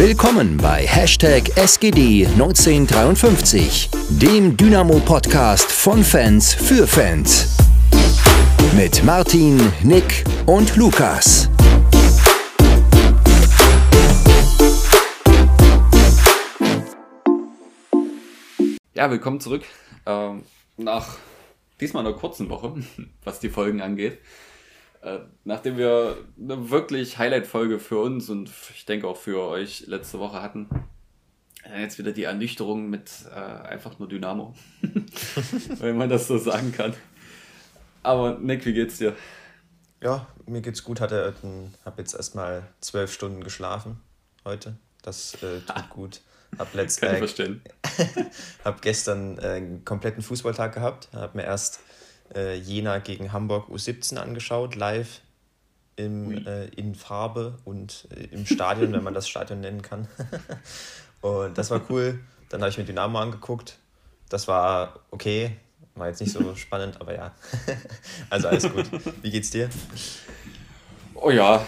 Willkommen bei Hashtag SGD1953, dem Dynamo-Podcast von Fans für Fans. Mit Martin, Nick und Lukas. Ja, willkommen zurück. Ähm, nach diesmal einer kurzen Woche, was die Folgen angeht. Äh, nachdem wir eine wirklich Highlight-Folge für uns und ich denke auch für euch letzte Woche hatten, äh, jetzt wieder die Ernüchterung mit äh, einfach nur Dynamo. Wenn man das so sagen kann. Aber Nick, wie geht's dir? Ja, mir geht's gut. Hatte, habe jetzt erstmal zwölf Stunden geschlafen heute. Das äh, tut gut. Hab letzt, Kann ich verstehen. hab gestern äh, einen kompletten Fußballtag gehabt. Hab mir erst äh, Jena gegen Hamburg U17 angeschaut, live im, äh, in Farbe und äh, im Stadion, wenn man das Stadion nennen kann. und das war cool. Dann habe ich mir Dynamo angeguckt. Das war okay. War jetzt nicht so spannend, aber ja. also alles gut. Wie geht's dir? Oh ja,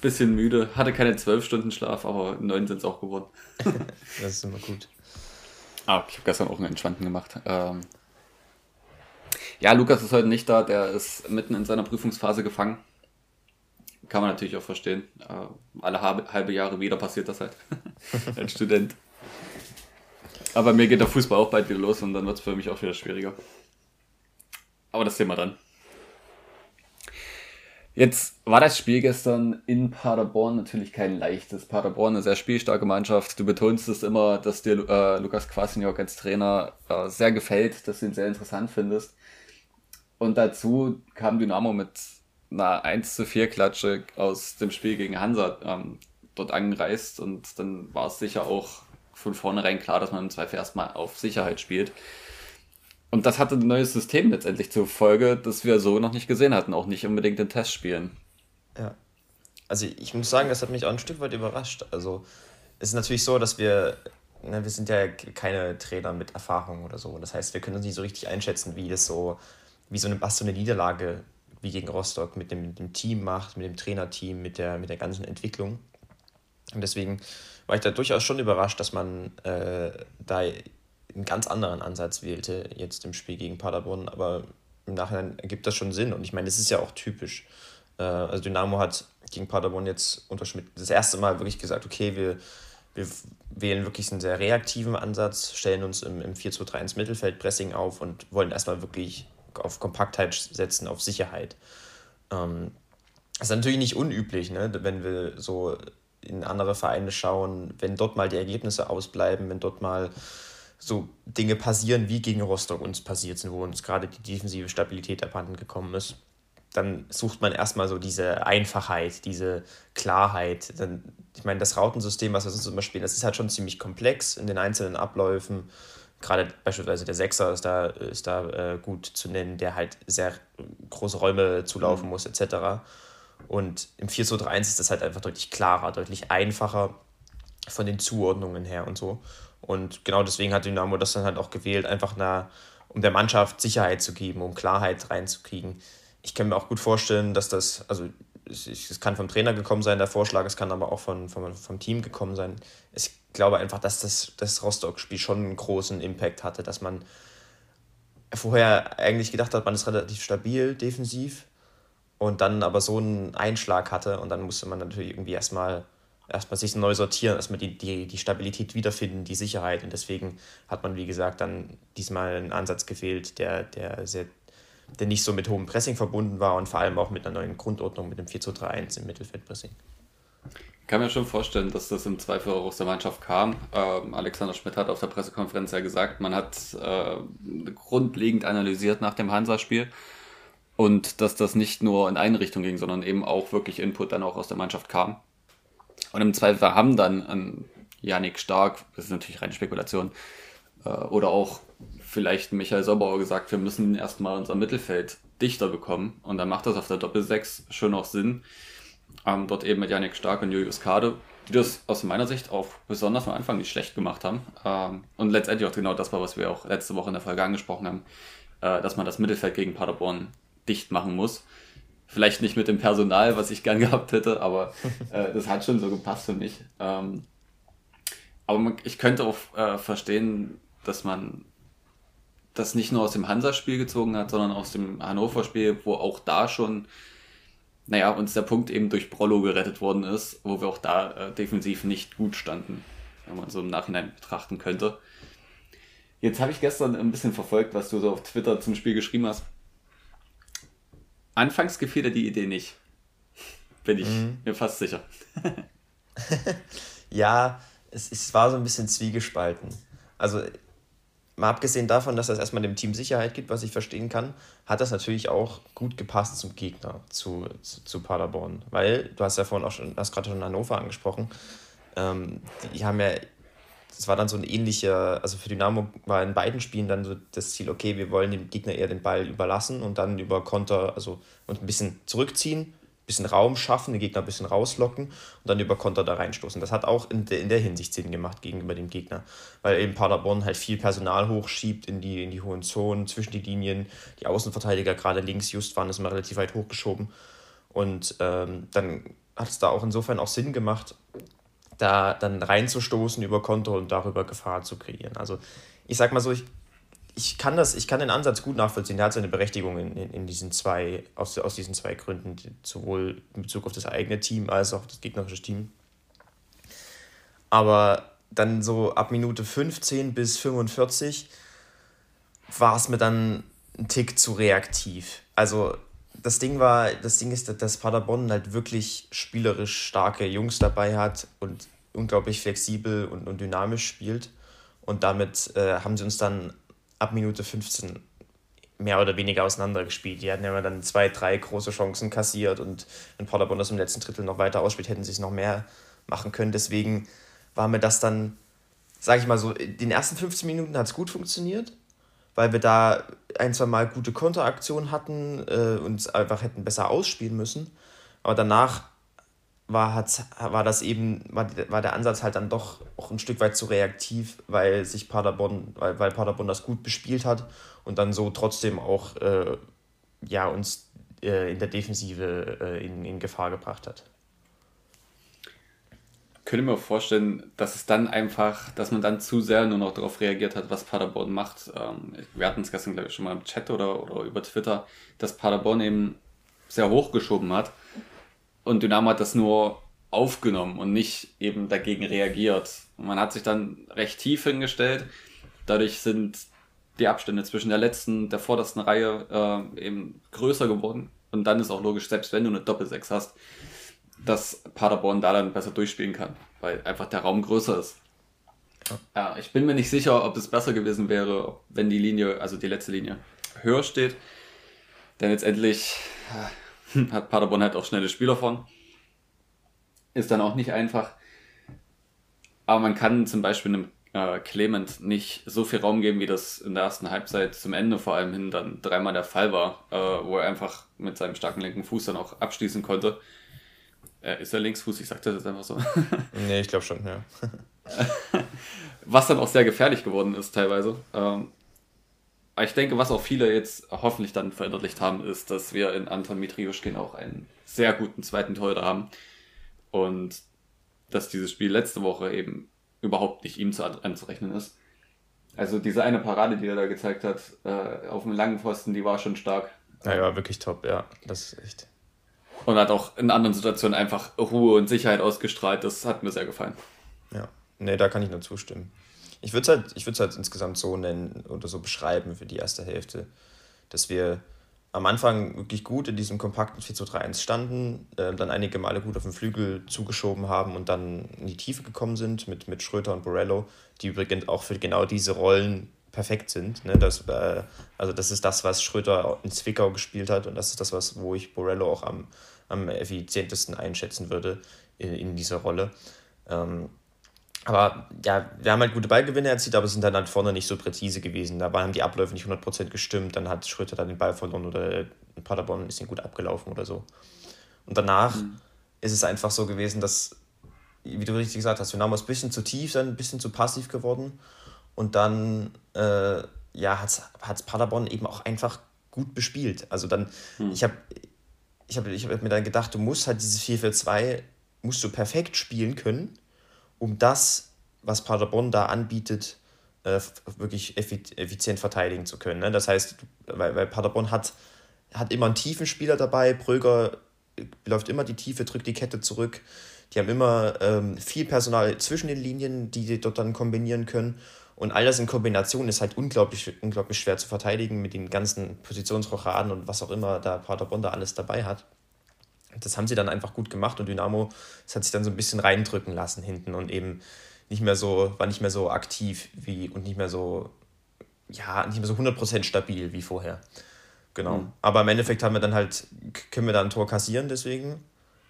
bisschen müde. Hatte keine zwölf Stunden Schlaf, aber neun sind es auch geworden. das ist immer gut. Ah, ich habe gestern auch einen entspannten gemacht. Ähm, ja, Lukas ist heute nicht da, der ist mitten in seiner Prüfungsphase gefangen. Kann man natürlich auch verstehen. Äh, alle halbe Jahre wieder passiert das halt als Student. Aber mir geht der Fußball auch bald wieder los und dann wird es für mich auch wieder schwieriger. Aber das Thema dann. Jetzt war das Spiel gestern in Paderborn natürlich kein leichtes. Paderborn eine sehr spielstarke Mannschaft. Du betonst es immer, dass dir äh, Lukas Kwasniok als Trainer äh, sehr gefällt, dass du ihn sehr interessant findest. Und dazu kam Dynamo mit einer 1 zu 4 Klatsche aus dem Spiel gegen Hansa ähm, dort angereist und dann war es sicher auch von vornherein klar, dass man im Zweifel erstmal auf Sicherheit spielt. Und das hatte ein neues System letztendlich zur Folge, das wir so noch nicht gesehen hatten, auch nicht unbedingt in Testspielen. Ja. Also ich muss sagen, das hat mich auch ein Stück weit überrascht. Also es ist natürlich so, dass wir, ne, wir sind ja keine Trainer mit Erfahrung oder so. Das heißt, wir können uns nicht so richtig einschätzen, wie es so wie so eine, was so eine Niederlage wie gegen Rostock mit dem, dem Team macht, mit dem Trainerteam, mit der, mit der ganzen Entwicklung. Und deswegen war ich da durchaus schon überrascht, dass man äh, da einen ganz anderen Ansatz wählte, jetzt im Spiel gegen Paderborn. Aber im Nachhinein ergibt das schon Sinn. Und ich meine, das ist ja auch typisch. Äh, also Dynamo hat gegen Paderborn jetzt unter Schmidt das erste Mal wirklich gesagt, okay, wir, wir wählen wirklich einen sehr reaktiven Ansatz, stellen uns im, im 4-2-3 ins Mittelfeldpressing auf und wollen erstmal wirklich auf Kompaktheit setzen, auf Sicherheit. Ähm, das ist natürlich nicht unüblich, ne? wenn wir so in andere Vereine schauen, wenn dort mal die Ergebnisse ausbleiben, wenn dort mal so Dinge passieren, wie gegen Rostock uns passiert sind, wo uns gerade die defensive Stabilität abhanden gekommen ist, dann sucht man erstmal so diese Einfachheit, diese Klarheit. Dann, ich meine, das Rautensystem, was wir sonst immer spielen, das ist halt schon ziemlich komplex in den einzelnen Abläufen gerade beispielsweise der Sechser ist da, ist da äh, gut zu nennen, der halt sehr große Räume zulaufen mhm. muss, etc. Und im 4 2 3 1 ist das halt einfach deutlich klarer, deutlich einfacher von den Zuordnungen her und so. Und genau deswegen hat Dynamo das dann halt auch gewählt, einfach na, um der Mannschaft Sicherheit zu geben, um Klarheit reinzukriegen. Ich kann mir auch gut vorstellen, dass das, also es, kann vom Trainer gekommen sein, der Vorschlag, es kann aber auch von, von, vom Team gekommen sein. Ich glaube einfach, dass das, das Rostock-Spiel schon einen großen Impact hatte, dass man vorher eigentlich gedacht hat, man ist relativ stabil defensiv und dann aber so einen Einschlag hatte und dann musste man natürlich irgendwie erstmal erstmal sich neu sortieren, erstmal die, die, die Stabilität wiederfinden, die Sicherheit und deswegen hat man, wie gesagt, dann diesmal einen Ansatz gefehlt, der, der sehr der nicht so mit hohem Pressing verbunden war und vor allem auch mit einer neuen Grundordnung mit dem 4-2-3-1 im Mittelfeldpressing. Ich kann mir schon vorstellen, dass das im Zweifel auch aus der Mannschaft kam. Ähm, Alexander Schmidt hat auf der Pressekonferenz ja gesagt, man hat äh, grundlegend analysiert nach dem Hansa-Spiel und dass das nicht nur in eine Richtung ging, sondern eben auch wirklich Input dann auch aus der Mannschaft kam. Und im Zweifel haben dann an Janik Stark, das ist natürlich reine Spekulation, äh, oder auch vielleicht Michael Sobauer gesagt, wir müssen erstmal unser Mittelfeld dichter bekommen. Und dann macht das auf der Doppel-6 schon auch Sinn. Ähm, dort eben mit Janik Stark und Julius Kade, die das aus meiner Sicht auch besonders am Anfang nicht schlecht gemacht haben. Ähm, und letztendlich auch genau das war, was wir auch letzte Woche in der Folge angesprochen haben, äh, dass man das Mittelfeld gegen Paderborn dicht machen muss. Vielleicht nicht mit dem Personal, was ich gern gehabt hätte, aber äh, das hat schon so gepasst für mich. Ähm, Aber man, ich könnte auch äh, verstehen, dass man das nicht nur aus dem Hansa-Spiel gezogen hat, sondern aus dem Hannover-Spiel, wo auch da schon, naja, uns der Punkt eben durch Brollo gerettet worden ist, wo wir auch da äh, defensiv nicht gut standen, wenn man so im Nachhinein betrachten könnte. Jetzt habe ich gestern ein bisschen verfolgt, was du so auf Twitter zum Spiel geschrieben hast. Anfangs gefiel dir die Idee nicht. Bin ich mhm. mir fast sicher. ja, es, es war so ein bisschen zwiegespalten. Also mal abgesehen davon, dass das erstmal dem Team Sicherheit gibt, was ich verstehen kann, hat das natürlich auch gut gepasst zum Gegner, zu, zu, zu Paderborn. Weil, du hast ja vorhin auch schon, hast gerade schon Hannover angesprochen, ähm, die haben ja, das war dann so ein ähnlicher, also für Dynamo war in beiden Spielen dann so das Ziel, okay, wir wollen dem Gegner eher den Ball überlassen und dann über Konter, also und ein bisschen zurückziehen bisschen Raum schaffen, den Gegner ein bisschen rauslocken und dann über Konter da reinstoßen. Das hat auch in, de, in der Hinsicht Sinn gemacht gegenüber dem Gegner, weil eben Paderborn halt viel Personal hochschiebt in die, in die hohen Zonen, zwischen die Linien. Die Außenverteidiger, gerade links, just waren es immer relativ weit hochgeschoben. Und ähm, dann hat es da auch insofern auch Sinn gemacht, da dann reinzustoßen über Konter und darüber Gefahr zu kreieren. Also ich sag mal so, ich, ich kann das, ich kann den Ansatz gut nachvollziehen. Der hat seine Berechtigung in, in, in diesen zwei, aus, aus diesen zwei Gründen, sowohl in Bezug auf das eigene Team als auch das gegnerische Team. Aber dann so ab Minute 15 bis 45 war es mir dann ein Tick zu reaktiv. Also das Ding war, das Ding ist, dass Paderborn halt wirklich spielerisch starke Jungs dabei hat und unglaublich flexibel und, und dynamisch spielt. Und damit äh, haben sie uns dann ab Minute 15 mehr oder weniger auseinandergespielt. Die hatten ja dann zwei, drei große Chancen kassiert und wenn Paderborn das im letzten Drittel noch weiter ausspielt, hätten sie es noch mehr machen können. Deswegen war mir das dann, sage ich mal so, in den ersten 15 Minuten hat es gut funktioniert, weil wir da ein, zwei Mal gute Konteraktionen hatten äh, und einfach hätten besser ausspielen müssen. Aber danach war, hat, war das eben, war, war der Ansatz halt dann doch auch ein Stück weit zu reaktiv, weil sich Paderborn, weil, weil Paderborn das gut bespielt hat und dann so trotzdem auch äh, ja, uns äh, in der Defensive äh, in, in Gefahr gebracht hat. Könnte mir vorstellen, dass es dann einfach, dass man dann zu sehr nur noch darauf reagiert hat, was Paderborn macht. Ähm, wir hatten es gestern, glaube ich, schon mal im Chat oder, oder über Twitter, dass Paderborn eben sehr hochgeschoben hat und Dynamo hat das nur aufgenommen und nicht eben dagegen reagiert. Und man hat sich dann recht tief hingestellt. Dadurch sind die Abstände zwischen der letzten, der vordersten Reihe äh, eben größer geworden. Und dann ist auch logisch, selbst wenn du eine Doppelsechs hast, dass Paderborn da dann besser durchspielen kann, weil einfach der Raum größer ist. Ja, ich bin mir nicht sicher, ob es besser gewesen wäre, wenn die Linie, also die letzte Linie, höher steht. Denn letztendlich Hat Paderborn halt auch schnelle Spieler von. Ist dann auch nicht einfach. Aber man kann zum Beispiel einem äh, Clement nicht so viel Raum geben, wie das in der ersten Halbzeit zum Ende vor allem hin dann dreimal der Fall war, äh, wo er einfach mit seinem starken linken Fuß dann auch abschließen konnte. Äh, ist er Linksfuß? Ich sag das jetzt einfach so. nee, ich glaube schon, ja. Was dann auch sehr gefährlich geworden ist teilweise. Ähm, ich denke, was auch viele jetzt hoffentlich dann verinnerlicht haben, ist, dass wir in Anton Mitriuschkin auch einen sehr guten zweiten Torhüter haben. Und dass dieses Spiel letzte Woche eben überhaupt nicht ihm zu anzurechnen ist. Also diese eine Parade, die er da gezeigt hat, äh, auf dem langen Pfosten, die war schon stark. Ja, ja, wirklich top, ja. Das ist echt. Und hat auch in anderen Situationen einfach Ruhe und Sicherheit ausgestrahlt. Das hat mir sehr gefallen. Ja, nee, da kann ich nur zustimmen. Ich würde es halt, halt insgesamt so nennen oder so beschreiben für die erste Hälfte, dass wir am Anfang wirklich gut in diesem kompakten 4 zu 3 1 standen, äh, dann einige Male gut auf den Flügel zugeschoben haben und dann in die Tiefe gekommen sind mit, mit Schröter und Borello, die übrigens auch für genau diese Rollen perfekt sind. Ne? Das, äh, also das ist das, was Schröter in Zwickau gespielt hat und das ist das, was, wo ich Borello auch am, am effizientesten einschätzen würde in, in dieser Rolle. Ähm, aber ja, wir haben halt gute Ballgewinne erzielt, aber sind dann halt vorne nicht so präzise gewesen. Da haben die Abläufe nicht 100% gestimmt, dann hat Schröter dann den Ball verloren oder Paderborn ist ihn gut abgelaufen oder so. Und danach mhm. ist es einfach so gewesen, dass, wie du richtig gesagt hast, Dynamo ist ein bisschen zu tief, dann ein bisschen zu passiv geworden. Und dann äh, ja, hat es Paderborn eben auch einfach gut bespielt. Also dann, mhm. ich habe ich hab, ich hab mir dann gedacht, du musst halt dieses 4-4-2 musst du perfekt spielen können um das was Paderborn da anbietet, äh, wirklich effizient verteidigen zu können. Ne? Das heißt, weil, weil Paderborn hat, hat immer einen tiefen Spieler dabei, Bröger läuft immer die Tiefe, drückt die Kette zurück. Die haben immer ähm, viel Personal zwischen den Linien, die sie dort dann kombinieren können. Und all das in Kombination ist halt unglaublich, unglaublich schwer zu verteidigen mit den ganzen Positionsrochaden und was auch immer da Paderborn da alles dabei hat. Das haben sie dann einfach gut gemacht und Dynamo, das hat sich dann so ein bisschen reindrücken lassen hinten und eben nicht mehr so, war nicht mehr so aktiv wie und nicht mehr so, ja, nicht mehr so 100% stabil wie vorher. Genau. Mhm. Aber im Endeffekt haben wir dann halt, können wir da ein Tor kassieren deswegen,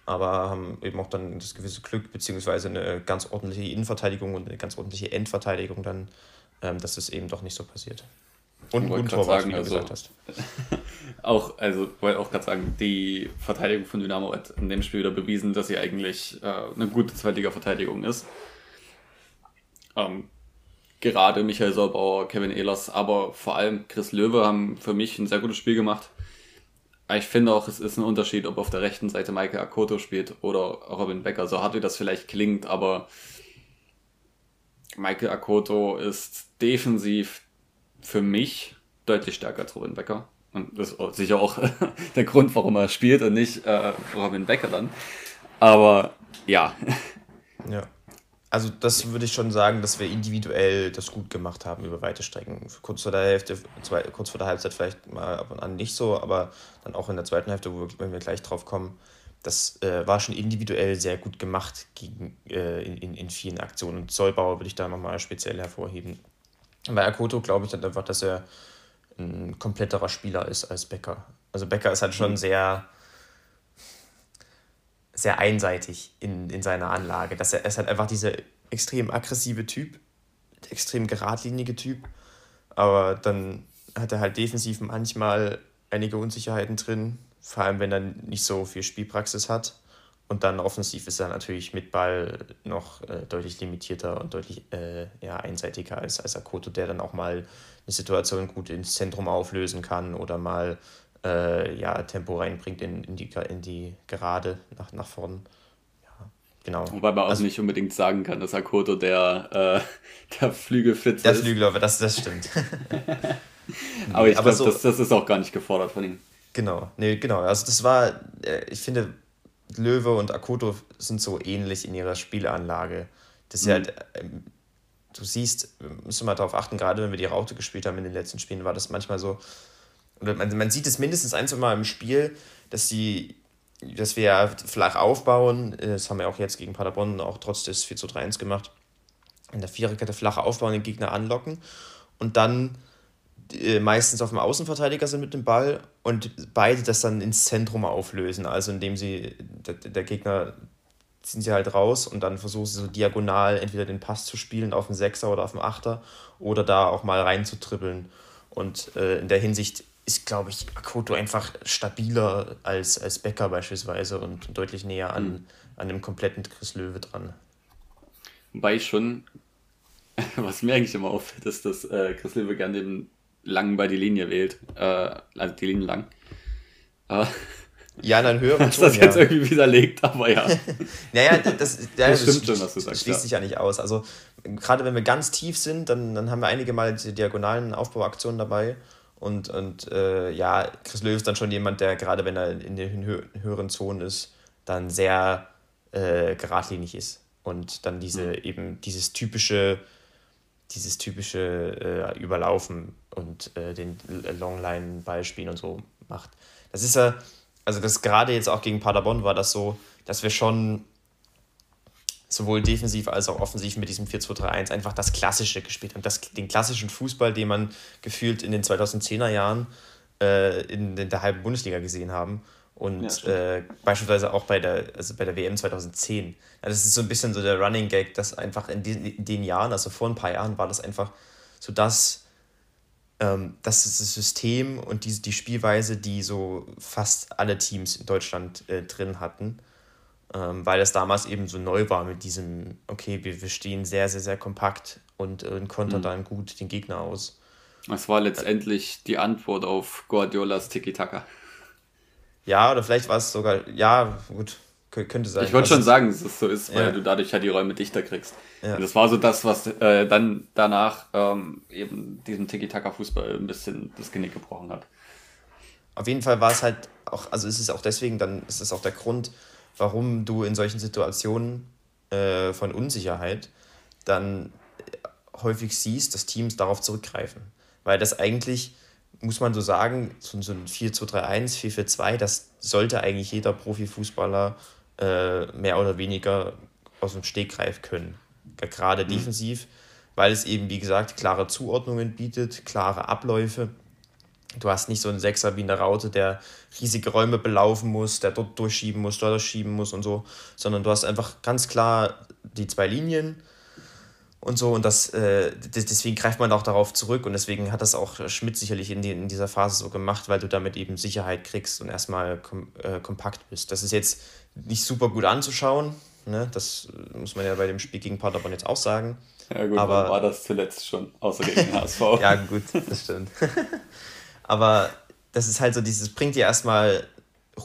aber haben eben auch dann das gewisse Glück, beziehungsweise eine ganz ordentliche Innenverteidigung und eine ganz ordentliche Endverteidigung dann, ähm, dass es eben doch nicht so passiert. Und ein Tor, sagen, wie du also, gesagt hast. auch, also wollte auch gerade sagen, die Verteidigung von Dynamo hat in dem Spiel wieder bewiesen, dass sie eigentlich äh, eine gute Zweitliga-Verteidigung ist. Ähm, gerade Michael Saubauer, Kevin Ehlers, aber vor allem Chris Löwe haben für mich ein sehr gutes Spiel gemacht. Ich finde auch, es ist ein Unterschied, ob auf der rechten Seite Michael Akoto spielt oder Robin Becker. So hart wie das vielleicht klingt, aber Michael Akoto ist defensiv für mich deutlich stärker als Robin Becker. Und das ist sicher auch der Grund, warum er spielt und nicht äh, Robin Becker dann. Aber ja. Ja. Also das würde ich schon sagen, dass wir individuell das gut gemacht haben über weite Strecken. Kurz vor der Hälfte, zwei, kurz vor der Halbzeit vielleicht mal ab und an nicht so, aber dann auch in der zweiten Hälfte, wo wir, wenn wir gleich drauf kommen, das äh, war schon individuell sehr gut gemacht gegen, äh, in, in vielen Aktionen. Und Zollbauer würde ich da nochmal speziell hervorheben. Bei Akoto glaube ich dann einfach, dass er ein kompletterer Spieler ist als Becker. Also Becker ist halt schon mhm. sehr sehr einseitig in, in seiner Anlage. Dass er, er ist halt einfach dieser extrem aggressive Typ, extrem geradlinige Typ. Aber dann hat er halt defensiv manchmal einige Unsicherheiten drin, vor allem wenn er nicht so viel Spielpraxis hat. Und dann offensiv ist er natürlich mit Ball noch äh, deutlich limitierter und deutlich äh, ja, einseitiger als, als Akoto, der dann auch mal eine Situation gut ins Zentrum auflösen kann oder mal äh, ja, Tempo reinbringt in, in, die, in die Gerade nach, nach vorn. Ja, genau. Wobei man auch also, nicht unbedingt sagen kann, dass Akoto der, äh, der Flügelflitzer ist. Der Flügelläufer, das, das stimmt. aber ich glaube, so, das, das ist auch gar nicht gefordert von ihm. Genau, nee, genau. Also das war, äh, ich finde, Löwe und Akoto sind so ähnlich in ihrer Spielanlage. Das ist mhm. halt, ähm, du siehst, müssen wir darauf achten, gerade wenn wir die Raute gespielt haben in den letzten Spielen, war das manchmal so, oder man, man sieht es mindestens ein, zwei Mal im Spiel, dass sie dass wir flach aufbauen, das haben wir auch jetzt gegen Paderborn auch trotz des 4 zu 3 1 gemacht, in der Viererkette flach aufbauen, den Gegner anlocken und dann meistens auf dem Außenverteidiger sind mit dem Ball und beide das dann ins Zentrum auflösen, also indem sie, der, der Gegner ziehen sie halt raus und dann versuchen sie so diagonal entweder den Pass zu spielen auf den Sechser oder auf den Achter oder da auch mal reinzutribbeln und äh, in der Hinsicht ist, glaube ich, Akoto einfach stabiler als, als Becker beispielsweise und deutlich näher an, mhm. an dem kompletten Chris Löwe dran. Wobei ich schon, was mir eigentlich immer auffällt, ist, dass äh, Chris Löwe gerne den lang bei die Linie wählt, äh, also die Linie lang. Aber ja, in einem höheren Ton, das jetzt ja. irgendwie widerlegt, aber ja. naja, das, das, das stimmt schon, was du sagst. Schließt ja. sich ja nicht aus. Also, gerade wenn wir ganz tief sind, dann, dann haben wir einige Mal diese diagonalen Aufbauaktionen dabei. Und, und äh, ja, Chris Löw ist dann schon jemand, der gerade wenn er in den hö höheren Zonen ist, dann sehr äh, geradlinig ist. Und dann diese mhm. eben dieses typische, dieses typische äh, Überlaufen und äh, den Longline-Ball spielen und so macht. Das ist ja, also das gerade jetzt auch gegen Paderborn war das so, dass wir schon sowohl defensiv als auch offensiv mit diesem 4-2-3-1 einfach das Klassische gespielt haben. Das, den klassischen Fußball, den man gefühlt in den 2010er Jahren äh, in, in, der halben Bundesliga gesehen haben. Und ja, äh, beispielsweise auch bei der, also bei der WM 2010. Ja, das ist so ein bisschen so der Running Gag, dass einfach in den, in den Jahren, also vor ein paar Jahren, war das einfach so das, ähm, das ist das System und die, die Spielweise, die so fast alle Teams in Deutschland äh, drin hatten ähm, weil es damals eben so neu war mit diesem, okay, wir, wir stehen sehr, sehr, sehr kompakt und, und kontern mhm. dann gut den Gegner aus. Das war letztendlich die Antwort auf Guardiolas Tiki-Taka. Ja, oder vielleicht war es sogar, ja, gut, könnte sein. Ich wollte schon sagen, dass es so ist, weil ja. du dadurch halt die Räume dichter kriegst. Ja. Das war so das, was äh, dann danach ähm, eben diesem Tiki-Taka-Fußball ein bisschen das Genick gebrochen hat. Auf jeden Fall war es halt auch, also ist es auch deswegen, dann ist es auch der Grund, warum du in solchen Situationen äh, von Unsicherheit dann häufig siehst, dass Teams darauf zurückgreifen. Weil das eigentlich, muss man so sagen, so, ein 4-2-3-1, 4-4-2, das sollte eigentlich jeder Profifußballer äh, mehr oder weniger aus dem Stegreif können. Gerade mhm. defensiv, weil es eben, wie gesagt, klare Zuordnungen bietet, klare Abläufe. Du hast nicht so einen Sechser wie in der Raute, der riesige Räume belaufen muss, der dort durchschieben muss, dort schieben muss und so, sondern du hast einfach ganz klar die zwei Linien und so und das, äh, deswegen greift man auch darauf zurück und deswegen hat das auch Schmidt sicherlich in, die, in dieser Phase so gemacht, weil du damit eben Sicherheit kriegst und erstmal kom äh, kompakt bist. Das ist jetzt nicht super gut anzuschauen, ne? das muss man ja bei dem Spiel gegen Paderborn jetzt auch sagen. Ja gut, aber war das zuletzt schon, außer gegen HSV. ja gut, das stimmt. aber das ist halt so dieses, bringt dir erstmal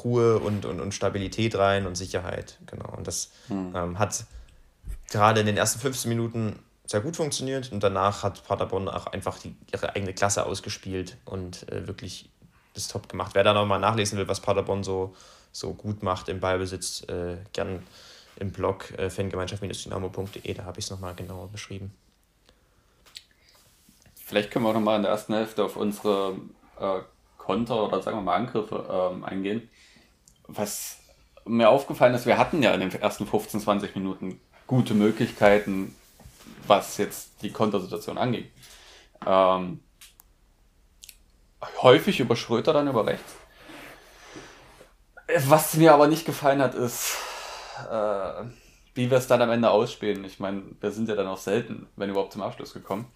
Ruhe und, und, und Stabilität rein und Sicherheit, genau. Und das hm. ähm, hat gerade in den ersten 15 Minuten sehr gut funktioniert und danach hat Paderborn auch einfach die, ihre eigene Klasse ausgespielt und äh, wirklich das top gemacht. Wer da nochmal nachlesen will, was Paderborn so, so gut macht im Ballbesitz, äh, gern im Blog äh, fangemeinschaft-dynamo.de, da habe ich es nochmal genauer beschrieben. Vielleicht können wir auch nochmal in der ersten Hälfte auf unsere äh, Konter oder sagen wir mal Angriffe ähm, eingehen. Was mir aufgefallen ist, wir hatten ja in den ersten 15, 20 Minuten gute Möglichkeiten, was jetzt die Kontersituation anging. Ähm, häufig über Schröter, dann über rechts. Was mir aber nicht gefallen hat, ist, äh, wie wir es dann am Ende ausspielen. Ich meine, wir sind ja dann auch selten, wenn überhaupt zum Abschluss gekommen.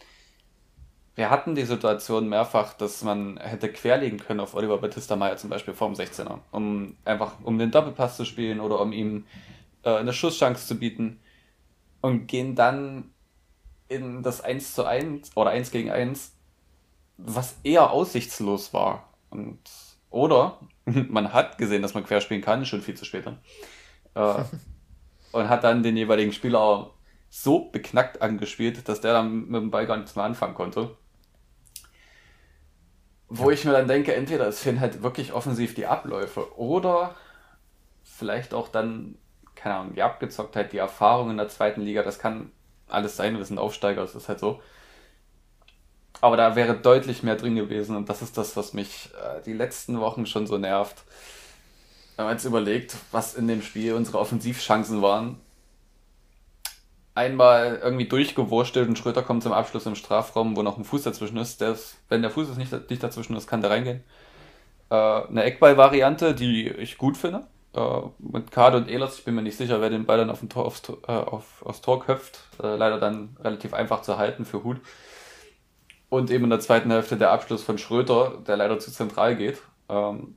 Wir hatten die Situation mehrfach, dass man hätte querlegen können auf Oliver Batista Meyer zum Beispiel vorm 16er, um einfach um den Doppelpass zu spielen oder um ihm äh, eine Schusschance zu bieten und gehen dann in das 1 zu 1 oder 1 gegen 1, was eher aussichtslos war. Und, oder man hat gesehen, dass man querspielen kann, schon viel zu spät dann. Äh, und hat dann den jeweiligen Spieler so beknackt angespielt, dass der dann mit dem Ball gar nichts mehr anfangen konnte. Wo ich mir dann denke, entweder es fehlen halt wirklich offensiv die Abläufe oder vielleicht auch dann, keine Ahnung, die Abgezocktheit, die Erfahrung in der zweiten Liga, das kann alles sein, wir sind Aufsteiger, das ist halt so. Aber da wäre deutlich mehr drin gewesen und das ist das, was mich äh, die letzten Wochen schon so nervt. Wenn man jetzt überlegt, was in dem Spiel unsere Offensivchancen waren. Einmal irgendwie durchgewurstelt und Schröter kommt zum Abschluss im Strafraum, wo noch ein Fuß dazwischen ist. Der ist wenn der Fuß ist nicht, nicht dazwischen ist, kann der reingehen. Äh, eine Eckball-Variante, die ich gut finde äh, mit Kade und Ehlers, ich bin mir nicht sicher, wer den Ball dann auf Tor, aufs, äh, auf, aufs Tor köpft. Äh, leider dann relativ einfach zu halten für Hut. Und eben in der zweiten Hälfte der Abschluss von Schröter, der leider zu zentral geht. Ähm,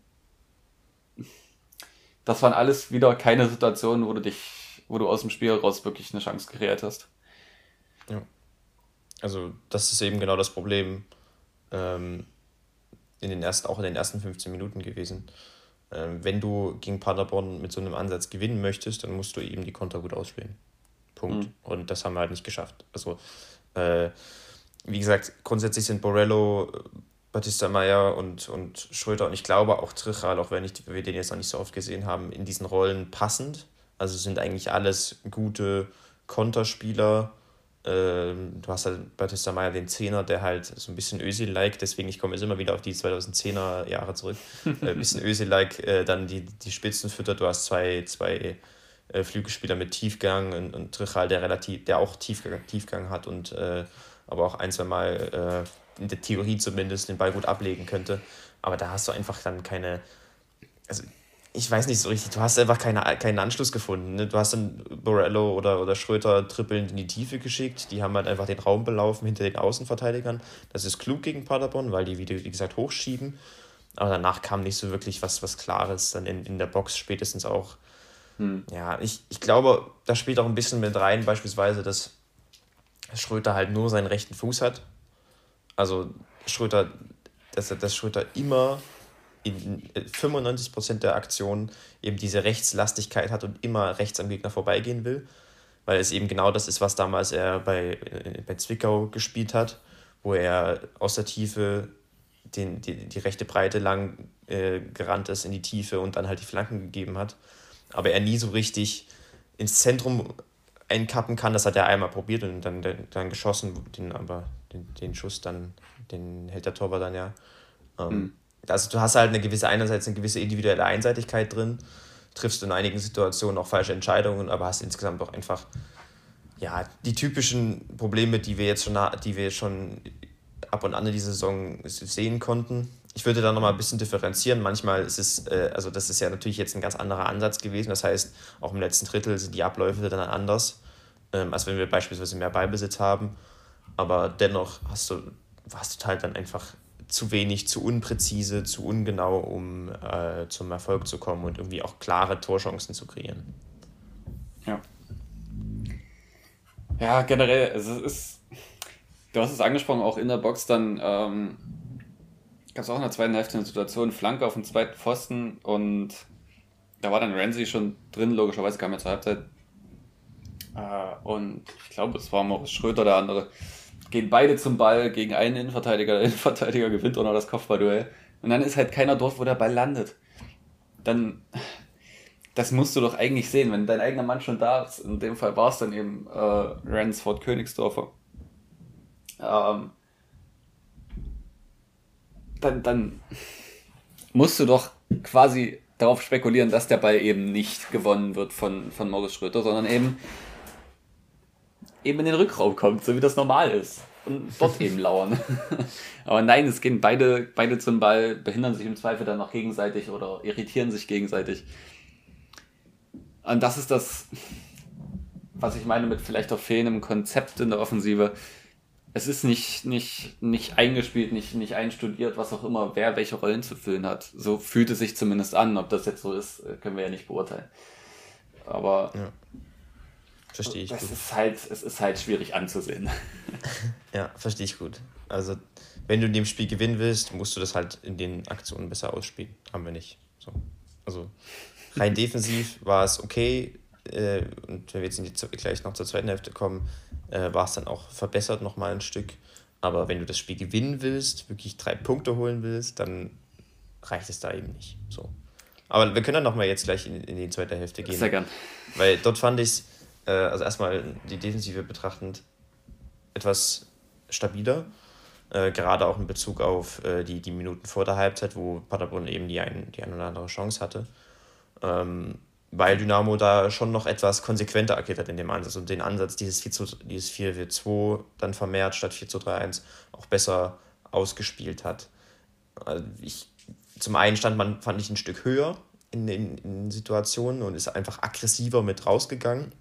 das waren alles wieder keine Situationen, wo du dich, wo du aus dem Spiel raus wirklich eine Chance kreiert hast. Ja. Also, das ist eben genau das Problem ähm, in den ersten, auch in den ersten 15 Minuten gewesen. Ähm, wenn du gegen Paderborn mit so einem Ansatz gewinnen möchtest, dann musst du eben die Konter gut ausspielen. Punkt. Mhm. Und das haben wir halt nicht geschafft. Also, äh, wie gesagt, grundsätzlich sind Borello, Batista Meyer und, und Schröter und ich glaube auch Trichal, auch wenn ich, wir den jetzt noch nicht so oft gesehen haben, in diesen Rollen passend. Also sind eigentlich alles gute Konterspieler, ähm, du hast halt Batista Meyer den Zehner, der halt so ein bisschen Özil-like, deswegen ich komme jetzt immer wieder auf die 2010er Jahre zurück, äh, ein bisschen Özil-like äh, dann die, die Spitzen füttert. Du hast zwei, zwei äh, Flügelspieler mit Tiefgang und, und Trichal, der relativ, der auch Tiefgang, Tiefgang hat und aber auch ein, zwei Mal in der Theorie zumindest den Ball gut ablegen könnte. Aber da hast du einfach dann keine. Also ich weiß nicht so richtig, du hast einfach keine, keinen Anschluss gefunden. Ne? Du hast dann Borello oder, oder Schröter trippelnd in die Tiefe geschickt. Die haben halt einfach den Raum belaufen hinter den Außenverteidigern. Das ist klug gegen Paderborn, weil die, wie, wie gesagt, hochschieben. Aber danach kam nicht so wirklich was, was Klares dann in, in der Box spätestens auch. Hm. Ja, ich, ich glaube, da spielt auch ein bisschen mit rein, beispielsweise, dass Schröter halt nur seinen rechten Fuß hat. Also Schröter, dass, dass Schröter immer in 95% äh, der Aktionen eben diese Rechtslastigkeit hat und immer rechts am Gegner vorbeigehen will, weil es eben genau das ist, was damals er bei, äh, bei Zwickau gespielt hat, wo er aus der Tiefe den, die, die rechte Breite lang äh, gerannt ist in die Tiefe und dann halt die Flanken gegeben hat. Aber er nie so richtig ins Zentrum einkappen kann. Das hat er einmal probiert und dann, dann geschossen, den, aber den, den Schuss dann, den hält der Torwart dann ja. Ähm, mhm. Also du hast halt eine gewisse, einerseits eine gewisse individuelle Einseitigkeit drin, triffst in einigen Situationen auch falsche Entscheidungen, aber hast insgesamt auch einfach ja, die typischen Probleme, die wir jetzt schon, die wir schon ab und an in dieser Saison sehen konnten. Ich würde da nochmal ein bisschen differenzieren. Manchmal ist es, äh, also das ist ja natürlich jetzt ein ganz anderer Ansatz gewesen. Das heißt, auch im letzten Drittel sind die Abläufe dann anders, ähm, als wenn wir beispielsweise mehr Beibesitz haben. Aber dennoch hast du, warst du halt dann einfach zu wenig, zu unpräzise, zu ungenau, um äh, zum Erfolg zu kommen und irgendwie auch klare Torchancen zu kreieren. Ja. Ja, generell, es ist Du hast es angesprochen, auch in der Box dann ähm, gab es auch in der zweiten Hälfte eine Situation, Flanke auf dem zweiten Pfosten und da war dann Ramsey schon drin, logischerweise kam er zur Halbzeit. Äh, und ich glaube, es war Moritz Schröter, der andere. Gehen beide zum Ball gegen einen Innenverteidiger. Der Innenverteidiger gewinnt auch noch das Kopfballduell. Und dann ist halt keiner dort, wo der Ball landet. Dann, das musst du doch eigentlich sehen, wenn dein eigener Mann schon da ist. In dem Fall war es dann eben äh, Ransford Königsdorfer ähm, dann, dann musst du doch quasi darauf spekulieren, dass der Ball eben nicht gewonnen wird von, von Morris Schröter, sondern eben, eben in den Rückraum kommt, so wie das normal ist. Und dort eben lauern. Aber nein, es gehen beide, beide zum Ball, behindern sich im Zweifel dann noch gegenseitig oder irritieren sich gegenseitig. Und das ist das, was ich meine mit vielleicht auch fehlendem Konzept in der Offensive es ist nicht, nicht, nicht eingespielt, nicht, nicht einstudiert, was auch immer, wer welche Rollen zu füllen hat. So fühlt es sich zumindest an. Ob das jetzt so ist, können wir ja nicht beurteilen. Aber ja. Verstehe ich. Es ist halt, es ist halt schwierig anzusehen. ja, verstehe ich gut. Also, wenn du in dem Spiel gewinnen willst, musst du das halt in den Aktionen besser ausspielen. Haben wir nicht. So. Also rein defensiv war es okay. Äh, und wenn wir jetzt in die, gleich noch zur zweiten Hälfte kommen, äh, war es dann auch verbessert nochmal ein Stück. Aber wenn du das Spiel gewinnen willst, wirklich drei Punkte holen willst, dann reicht es da eben nicht. So. Aber wir können dann nochmal jetzt gleich in, in die zweite Hälfte gehen. Sehr gern. Weil dort fand ich es, äh, also erstmal die Defensive betrachtend, etwas stabiler. Äh, gerade auch in Bezug auf äh, die, die Minuten vor der Halbzeit, wo Paderborn eben die ein, die ein oder andere Chance hatte. Ähm, weil Dynamo da schon noch etwas konsequenter agiert hat in dem Ansatz und den Ansatz dieses 4 zu, dieses 4 4 2 dann vermehrt statt 4 zu 3 1 auch besser ausgespielt hat. Also ich, zum einen stand man, fand ich, ein Stück höher in den Situationen und ist einfach aggressiver mit rausgegangen.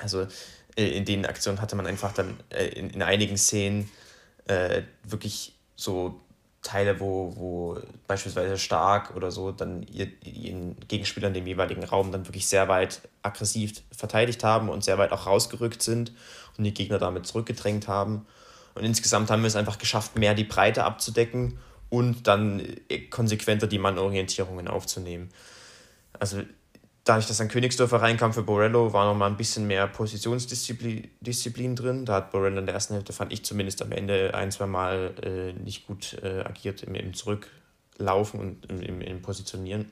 Also äh, in den Aktionen hatte man einfach dann äh, in, in einigen Szenen äh, wirklich so Teile, wo, wo beispielsweise Stark oder so dann ihren Gegenspielern dem jeweiligen Raum dann wirklich sehr weit aggressiv verteidigt haben und sehr weit auch rausgerückt sind und die Gegner damit zurückgedrängt haben. Und insgesamt haben wir es einfach geschafft, mehr die Breite abzudecken und dann konsequenter die Mannorientierungen aufzunehmen. Also dadurch, dass dann Königsdorfer reinkam für Borello, war noch mal ein bisschen mehr Positionsdisziplin Disziplin drin. Da hat Borello in der ersten Hälfte, fand ich zumindest am Ende ein, zwei Mal äh, nicht gut äh, agiert im, im Zurücklaufen und im, im, Positionieren.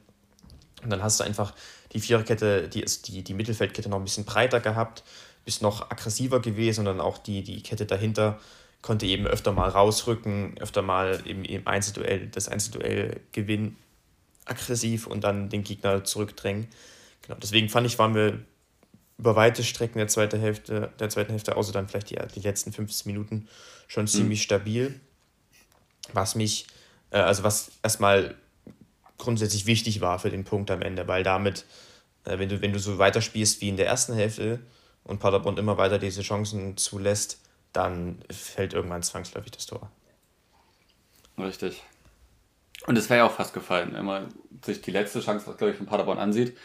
Und dann hast du einfach die Viererkette, die, die, die Mittelfeldkette noch ein bisschen breiter gehabt, bist noch aggressiver gewesen und dann auch die, die Kette dahinter konnte eben öfter mal rausrücken, öfter mal im, im Einzelduell, das Einzelduell gewinnen, aggressiv und dann den Gegner zurückdrängen. Genau, deswegen fand ich, waren wir über weite Strecken der zweiten Hälfte, der zweiten Hälfte, außer dann vielleicht die, die letzten 15 Minuten, schon mhm. ziemlich stabil. Was mich, äh, also was erstmal grundsätzlich wichtig war für den Punkt am Ende, weil damit, äh, wenn, du, wenn du so weiterspielst wie in der ersten Hälfte und Paderborn immer weiter diese Chancen zulässt, dann fällt irgendwann zwangsläufig das Tor. Richtig. Und es wäre ja auch fast gefallen, wenn man sich die letzte Chance, glaube ich, von Paderborn ansieht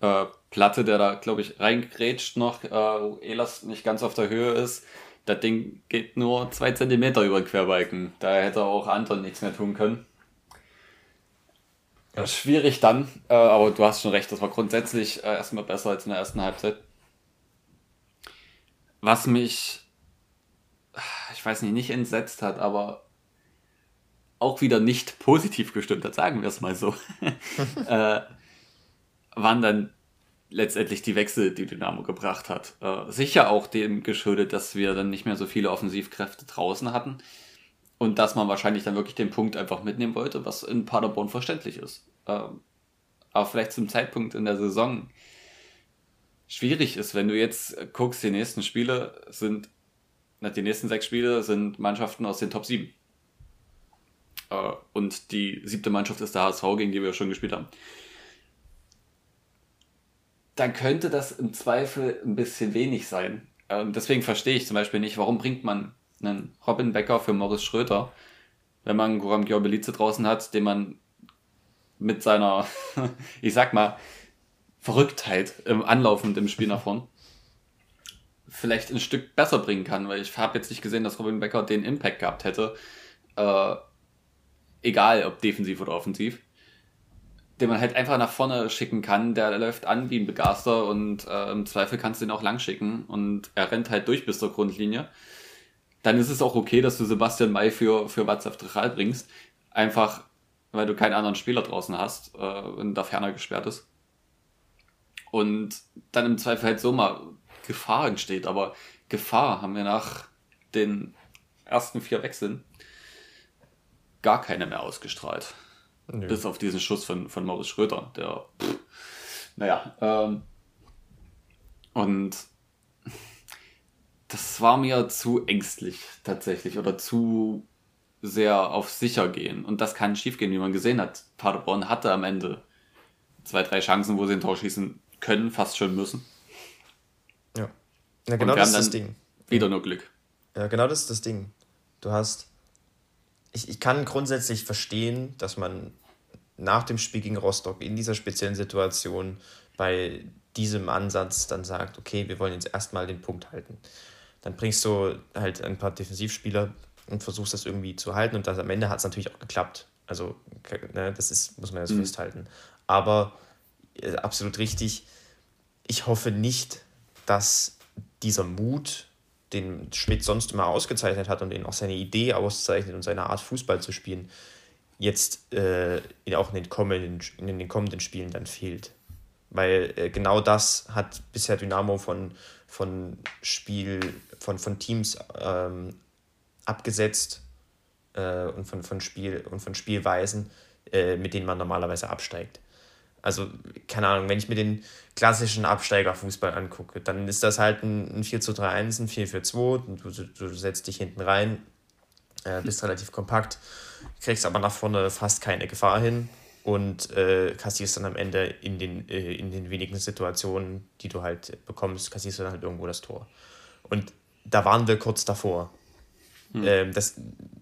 äh, Platte, der da, glaube ich, reingrätscht noch, äh, wo Elas nicht ganz auf der Höhe ist. Das Ding geht nur zwei Zentimeter über den Querbalken. Da hätte auch Anton nichts mehr tun können. Schwierig dann, äh, aber du hast schon recht, das war grundsätzlich äh, erstmal besser als in der ersten Halbzeit. Was mich, ich weiß nicht, nicht entsetzt hat, aber auch wieder nicht positiv gestimmt hat, sagen wir es mal so, äh, waren dann letztendlich die Wechsel, die Dynamo gebracht hat. Äh, sicher auch dem geschuldet, dass wir dann nicht mehr so viele Offensivkräfte draußen hatten und dass man wahrscheinlich dann wirklich den Punkt einfach mitnehmen wollte, was in Paderborn verständlich ist. Ähm, aber vielleicht zum Zeitpunkt in der Saison schwierig ist, wenn du jetzt guckst, die nächsten Spiele sind, die nächsten sechs Spiele sind Mannschaften aus den Top 7. Äh, und die siebte Mannschaft ist der HSV, gegen die wir schon gespielt haben. Dann könnte das im Zweifel ein bisschen wenig sein. Ähm, deswegen verstehe ich zum Beispiel nicht, warum bringt man einen Robin Becker für Morris Schröter, wenn man Guram Giorbelice draußen hat, den man mit seiner, ich sag mal, Verrücktheit im Anlauf und im Spiel nach vorn vielleicht ein Stück besser bringen kann, weil ich habe jetzt nicht gesehen, dass Robin Becker den Impact gehabt hätte. Äh, egal ob defensiv oder offensiv, den man halt einfach nach vorne schicken kann. Der läuft an wie ein Begaster und äh, im Zweifel kannst du ihn auch lang schicken und er rennt halt durch bis zur Grundlinie. Dann ist es auch okay, dass du Sebastian May für, für WhatsApp Trichal bringst. Einfach, weil du keinen anderen Spieler draußen hast äh, und da ferner gesperrt ist. Und dann im Zweifel halt so mal Gefahr entsteht. Aber Gefahr haben wir nach den ersten vier Wechseln gar keine mehr ausgestrahlt. Nö. Bis auf diesen Schuss von, von Maurice Schröter, der, pff, naja, ähm, und das war mir zu ängstlich tatsächlich oder zu sehr auf sicher gehen. Und das kann schiefgehen, wie man gesehen hat. Paderborn hatte am Ende zwei, drei Chancen, wo sie ein Tor schießen können, fast schon müssen. Ja. ja genau das ist das Ding. Wieder nur Glück. Ja, genau das ist das Ding. Du hast ich, ich kann grundsätzlich verstehen, dass man nach dem Spiel gegen Rostock in dieser speziellen Situation bei diesem Ansatz dann sagt, okay, wir wollen jetzt erstmal den Punkt halten. Dann bringst du halt ein paar Defensivspieler und versuchst das irgendwie zu halten und das, am Ende hat es natürlich auch geklappt. Also, ne, das ist, muss man jetzt mhm. festhalten. Aber äh, absolut richtig, ich hoffe nicht, dass dieser Mut den Schmidt sonst immer ausgezeichnet hat und den auch seine Idee auszeichnet und seine Art Fußball zu spielen, jetzt äh, auch in den, kommenden, in den kommenden Spielen dann fehlt. Weil äh, genau das hat bisher Dynamo von, von Spiel, von, von Teams ähm, abgesetzt äh, und, von, von Spiel, und von Spielweisen, äh, mit denen man normalerweise absteigt. Also, keine Ahnung, wenn ich mir den klassischen Absteigerfußball angucke, dann ist das halt ein, 4 zu 3 1, ein 4 4 2, du, du setzt dich hinten rein, äh, bist relativ kompakt, kriegst aber nach vorne fast keine Gefahr hin und äh, kassierst dann am Ende in den, äh, in den wenigen Situationen, die du halt bekommst, kassierst du dann halt irgendwo das Tor. Und da waren wir kurz davor. Hm. Ähm, das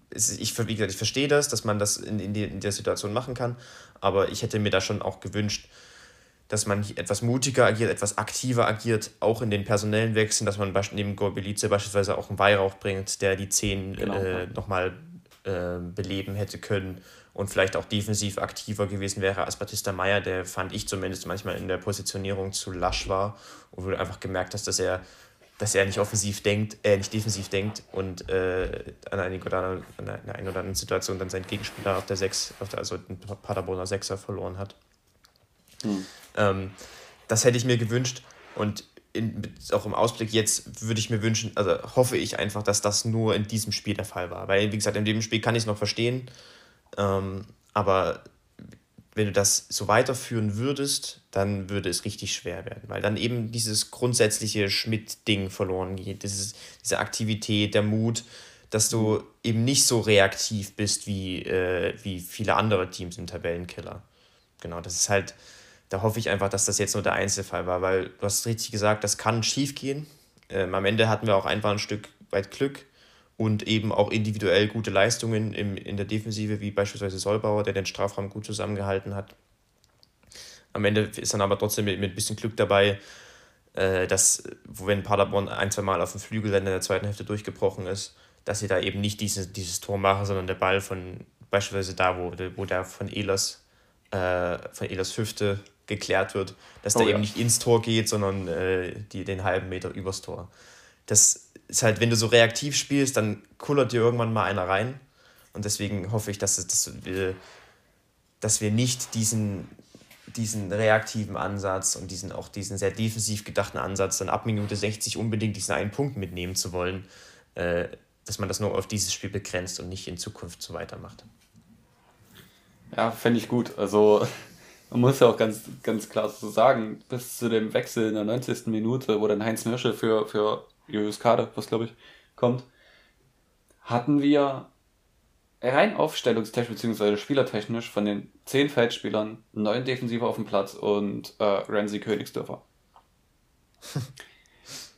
ist, ich, wie gesagt, ich verstehe das, dass man das in, in, die, in der Situation machen kann, aber ich hätte mir da schon auch gewünscht, dass man etwas mutiger agiert, etwas aktiver agiert, auch in den personellen Wechseln, dass man neben Gorbelice beispielsweise auch einen Weihrauch bringt, der die Zehn genau. äh, nochmal äh, beleben hätte können und vielleicht auch defensiv aktiver gewesen wäre als Batista Meyer, der fand ich zumindest manchmal in der Positionierung zu lasch war und wo du einfach gemerkt hast, dass er dass er nicht offensiv denkt, äh, nicht defensiv denkt und äh, an, einigen oder anderen, an einer einen oder anderen Situation dann seinen Gegenspieler auf der 6, auf der, also den Paderborner Sechser verloren hat. Hm. Ähm, das hätte ich mir gewünscht und in, auch im Ausblick jetzt würde ich mir wünschen, also hoffe ich einfach, dass das nur in diesem Spiel der Fall war. Weil, wie gesagt, in dem Spiel kann ich es noch verstehen, ähm, aber wenn du das so weiterführen würdest, dann würde es richtig schwer werden, weil dann eben dieses grundsätzliche Schmidt-Ding verloren geht, dieses, diese Aktivität, der Mut, dass du eben nicht so reaktiv bist wie, äh, wie viele andere Teams im Tabellenkiller. Genau, das ist halt, da hoffe ich einfach, dass das jetzt nur der Einzelfall war, weil du hast richtig gesagt, das kann schief gehen. Ähm, am Ende hatten wir auch einfach ein Stück weit Glück und eben auch individuell gute Leistungen im, in der Defensive, wie beispielsweise Solbauer, der den Strafraum gut zusammengehalten hat. Am Ende ist dann aber trotzdem mit, mit ein bisschen Glück dabei, äh, dass, wenn Paderborn ein, zwei Mal auf dem Flügel dann in der zweiten Hälfte durchgebrochen ist, dass sie da eben nicht diese, dieses Tor machen, sondern der Ball von beispielsweise da, wo, wo der von Ehlers äh, von Ehlers Hüfte geklärt wird, dass oh, der ja. eben nicht ins Tor geht, sondern äh, die, den halben Meter übers Tor. Das ist halt, wenn du so reaktiv spielst, dann kullert dir irgendwann mal einer rein. Und deswegen hoffe ich, dass, dass, wir, dass wir nicht diesen, diesen reaktiven Ansatz und diesen auch diesen sehr defensiv gedachten Ansatz, dann ab Minute 60 unbedingt diesen einen Punkt mitnehmen zu wollen, äh, dass man das nur auf dieses Spiel begrenzt und nicht in Zukunft so weitermacht. Ja, fände ich gut. Also man muss ja auch ganz, ganz klar so sagen, bis zu dem Wechsel in der 90. Minute, wo dann Heinz Mirsche für, für Julius Kade, was glaube ich, kommt, hatten wir rein aufstellungstechnisch bzw. spielertechnisch von den zehn Feldspielern neun Defensive auf dem Platz und äh, Ramsey Königsdörfer.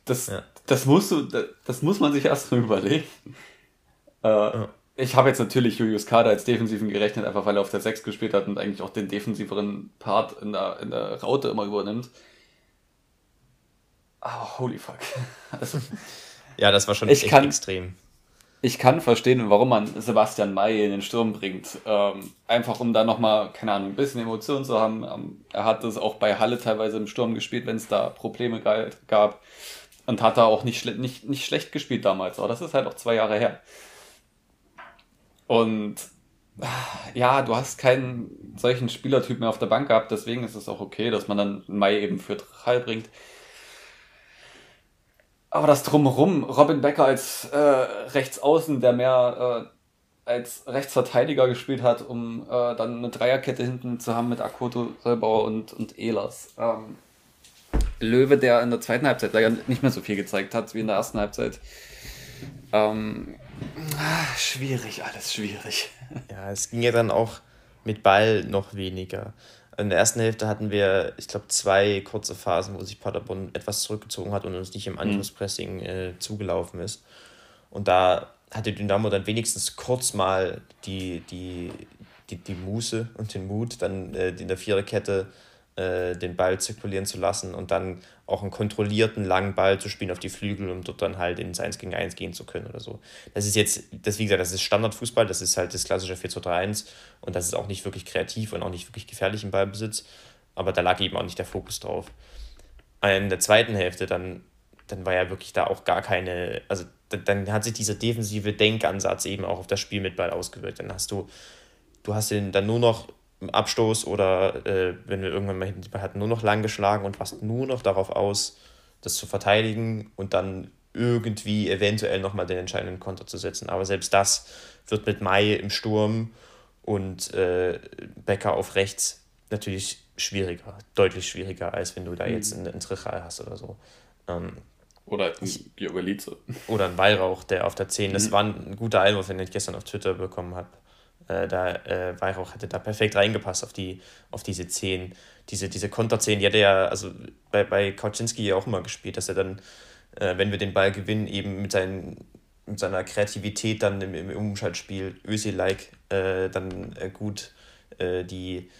Das, ja. das, musst du, das, das, muss man sich erst mal überlegen. Äh, ja. Ich habe jetzt natürlich Julius Kader als Defensiven gerechnet, einfach weil er auf der 6 gespielt hat und eigentlich auch den defensiveren Part in der, in der Raute immer übernimmt. Oh, holy fuck. Also, ja, das war schon echt kann, extrem. Ich kann verstehen, warum man Sebastian May in den Sturm bringt. Ähm, einfach um da nochmal, keine Ahnung, ein bisschen Emotionen zu haben. Ähm, er hat das auch bei Halle teilweise im Sturm gespielt, wenn es da Probleme gab. Und hat da auch nicht, nicht, nicht schlecht gespielt damals. Aber das ist halt auch zwei Jahre her. Und ja, du hast keinen solchen Spielertyp mehr auf der Bank gehabt, deswegen ist es auch okay, dass man dann Mai eben für Drei bringt. Aber das Drumherum, Robin Becker als äh, Rechtsaußen, der mehr äh, als Rechtsverteidiger gespielt hat, um äh, dann eine Dreierkette hinten zu haben mit Akoto, Solbauer und, und Ehlers. Ähm, Löwe, der in der zweiten Halbzeit leider nicht mehr so viel gezeigt hat wie in der ersten Halbzeit. Ähm, schwierig, alles schwierig. Ja, es ging ja dann auch mit Ball noch weniger. In der ersten Hälfte hatten wir, ich glaube, zwei kurze Phasen, wo sich Paderborn etwas zurückgezogen hat und uns nicht im mhm. Angriffspressing äh, zugelaufen ist. Und da hatte Dynamo dann wenigstens kurz mal die, die, die, die Muße und den Mut, dann äh, in der Viererkette äh, den Ball zirkulieren zu lassen und dann auch einen kontrollierten langen Ball zu spielen auf die Flügel, um dort dann halt ins 1 gegen 1 gehen zu können oder so. Das ist jetzt, das wie gesagt, das ist Standardfußball, das ist halt das klassische 4 2 3 1 und das ist auch nicht wirklich kreativ und auch nicht wirklich gefährlich im Ballbesitz, aber da lag eben auch nicht der Fokus drauf. In der zweiten Hälfte dann, dann war ja wirklich da auch gar keine, also dann hat sich dieser defensive Denkansatz eben auch auf das Spiel mit Ball ausgewirkt. Dann hast du, du hast ihn dann nur noch Abstoß oder äh, wenn wir irgendwann mal hinten hatten, nur noch lang geschlagen und warst nur noch darauf aus, das zu verteidigen und dann irgendwie eventuell nochmal den entscheidenden Konter zu setzen. Aber selbst das wird mit Mai im Sturm und äh, Becker auf rechts natürlich schwieriger, deutlich schwieriger, als wenn du da mhm. jetzt einen, einen Trichal hast oder so. Ähm, oder ein Biogelitze. Oder ein Weihrauch, der auf der 10, das mhm. war ein guter Einwurf, den ich gestern auf Twitter bekommen habe äh, da äh, Weihrauch hätte da perfekt reingepasst auf, die, auf diese 10. Diese, diese Konter 10, die hat er ja also bei, bei Kauczynski ja auch immer gespielt, dass er dann, äh, wenn wir den Ball gewinnen, eben mit, seinen, mit seiner Kreativität dann im, im Umschaltspiel, Ösi-like, äh, dann äh, gut äh, die,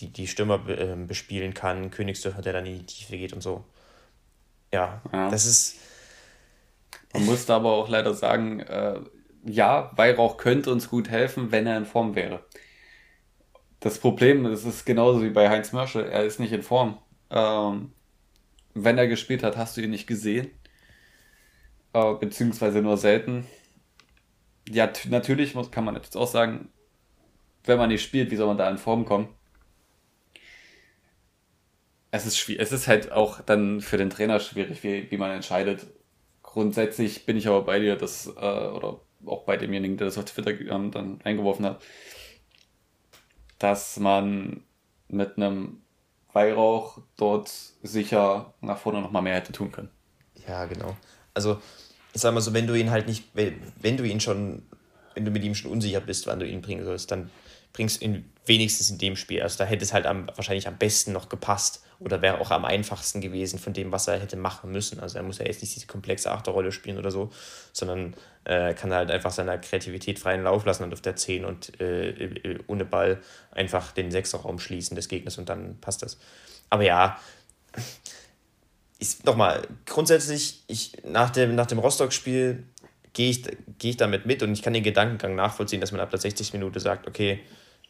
die, die Stürmer bespielen kann, Königsdörfer, der dann in die Tiefe geht und so. Ja, ja. das ist. Man muss da aber auch leider sagen, äh, ja, Weihrauch könnte uns gut helfen, wenn er in Form wäre. Das Problem ist, es ist genauso wie bei Heinz Mörschel, er ist nicht in Form. Ähm, wenn er gespielt hat, hast du ihn nicht gesehen. Äh, beziehungsweise nur selten. Ja, natürlich muss, kann man jetzt auch sagen, wenn man nicht spielt, wie soll man da in Form kommen? Es ist schwierig. Es ist halt auch dann für den Trainer schwierig, wie, wie man entscheidet. Grundsätzlich bin ich aber bei dir, dass, äh, oder auch bei demjenigen, der das auf Twitter ähm, dann eingeworfen hat, dass man mit einem Weihrauch dort sicher nach vorne nochmal mehr hätte tun können. Ja, genau. Also, ich sag mal so, wenn du ihn halt nicht, wenn du ihn schon, wenn du mit ihm schon unsicher bist, wann du ihn bringen sollst, dann bringst du ihn wenigstens in dem Spiel. Also da hätte es halt am, wahrscheinlich am besten noch gepasst oder wäre auch am einfachsten gewesen von dem, was er hätte machen müssen. Also er muss ja jetzt nicht diese komplexe Achterrolle spielen oder so, sondern äh, kann halt einfach seiner Kreativität freien Lauf lassen und auf der 10 und äh, ohne Ball einfach den Sechserraum schließen des Gegners und dann passt das. Aber ja, nochmal, grundsätzlich, ich, nach dem, nach dem Rostock-Spiel gehe ich, geh ich damit mit und ich kann den Gedankengang nachvollziehen, dass man ab der 60 Minute sagt, okay,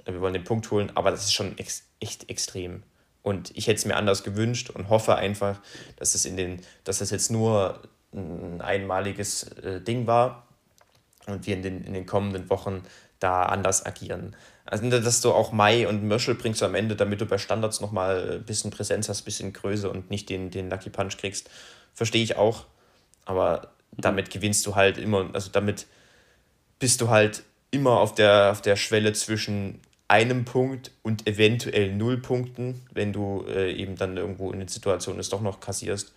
wir wollen den Punkt holen, aber das ist schon ex echt extrem. Und ich hätte es mir anders gewünscht und hoffe einfach, dass es in den, dass das jetzt nur ein einmaliges äh, Ding war und wir in den, in den kommenden Wochen da anders agieren. Also, dass du auch Mai und Mörschel bringst am Ende, damit du bei Standards nochmal ein bisschen Präsenz hast, ein bisschen Größe und nicht den, den Lucky Punch kriegst, verstehe ich auch. Aber damit gewinnst du halt immer, also damit bist du halt immer auf der, auf der Schwelle zwischen einem Punkt und eventuell null Punkten, wenn du äh, eben dann irgendwo in der Situation es doch noch kassierst.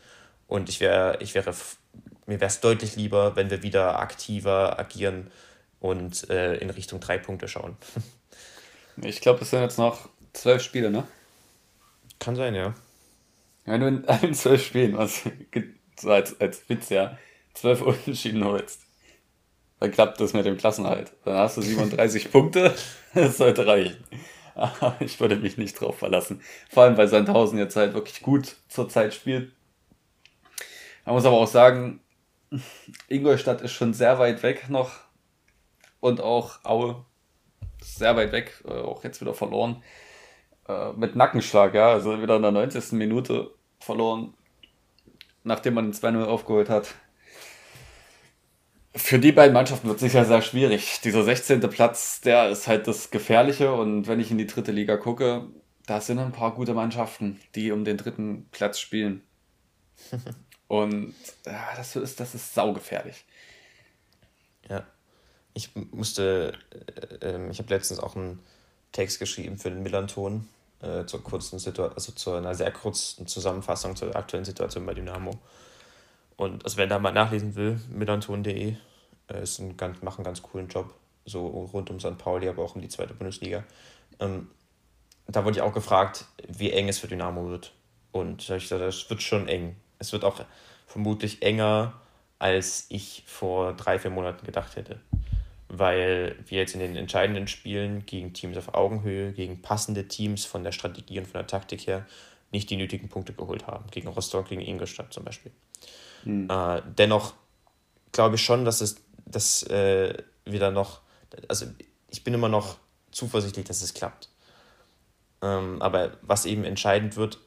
Und ich wäre, ich wäre, mir wäre es deutlich lieber, wenn wir wieder aktiver agieren und äh, in Richtung drei Punkte schauen. Ich glaube, es sind jetzt noch zwölf Spiele, ne? Kann sein, ja. Wenn du in allen zwölf Spielen, was als, als Witz, ja, zwölf Unentschieden holst, dann klappt das mit dem Klassenhalt. Dann hast du 37 Punkte, das sollte reichen. Aber ich würde mich nicht drauf verlassen. Vor allem, weil Sandhausen jetzt halt wirklich gut zur Zeit spielt. Man muss aber auch sagen, Ingolstadt ist schon sehr weit weg noch. Und auch Aue sehr weit weg, äh, auch jetzt wieder verloren. Äh, mit Nackenschlag, ja, also wieder in der 90. Minute verloren, nachdem man 2-0 aufgeholt hat. Für die beiden Mannschaften wird es sicher sehr schwierig. Dieser 16. Platz, der ist halt das Gefährliche und wenn ich in die dritte Liga gucke, da sind ein paar gute Mannschaften, die um den dritten Platz spielen. und ja, das ist, das ist saugefährlich. Ja ich musste, äh, ähm, ich habe letztens auch einen Text geschrieben für den Millanton äh, zur kurzen Situation, also zu einer sehr kurzen Zusammenfassung zur aktuellen Situation bei Dynamo. Und also wer da mal nachlesen will, millanton.de äh, ist ein ganz, machen einen ganz coolen Job, so rund um St. Pauli, aber auch um die zweite Bundesliga. Ähm, da wurde ich auch gefragt, wie eng es für Dynamo wird. Und ich gesagt, das wird schon eng. Es wird auch vermutlich enger, als ich vor drei, vier Monaten gedacht hätte weil wir jetzt in den entscheidenden Spielen gegen Teams auf Augenhöhe, gegen passende Teams von der Strategie und von der Taktik her nicht die nötigen Punkte geholt haben. Gegen Rostock, gegen Ingolstadt zum Beispiel. Mhm. Äh, dennoch glaube ich schon, dass es dass, äh, wieder noch, also ich bin immer noch zuversichtlich, dass es klappt. Ähm, aber was eben entscheidend wird,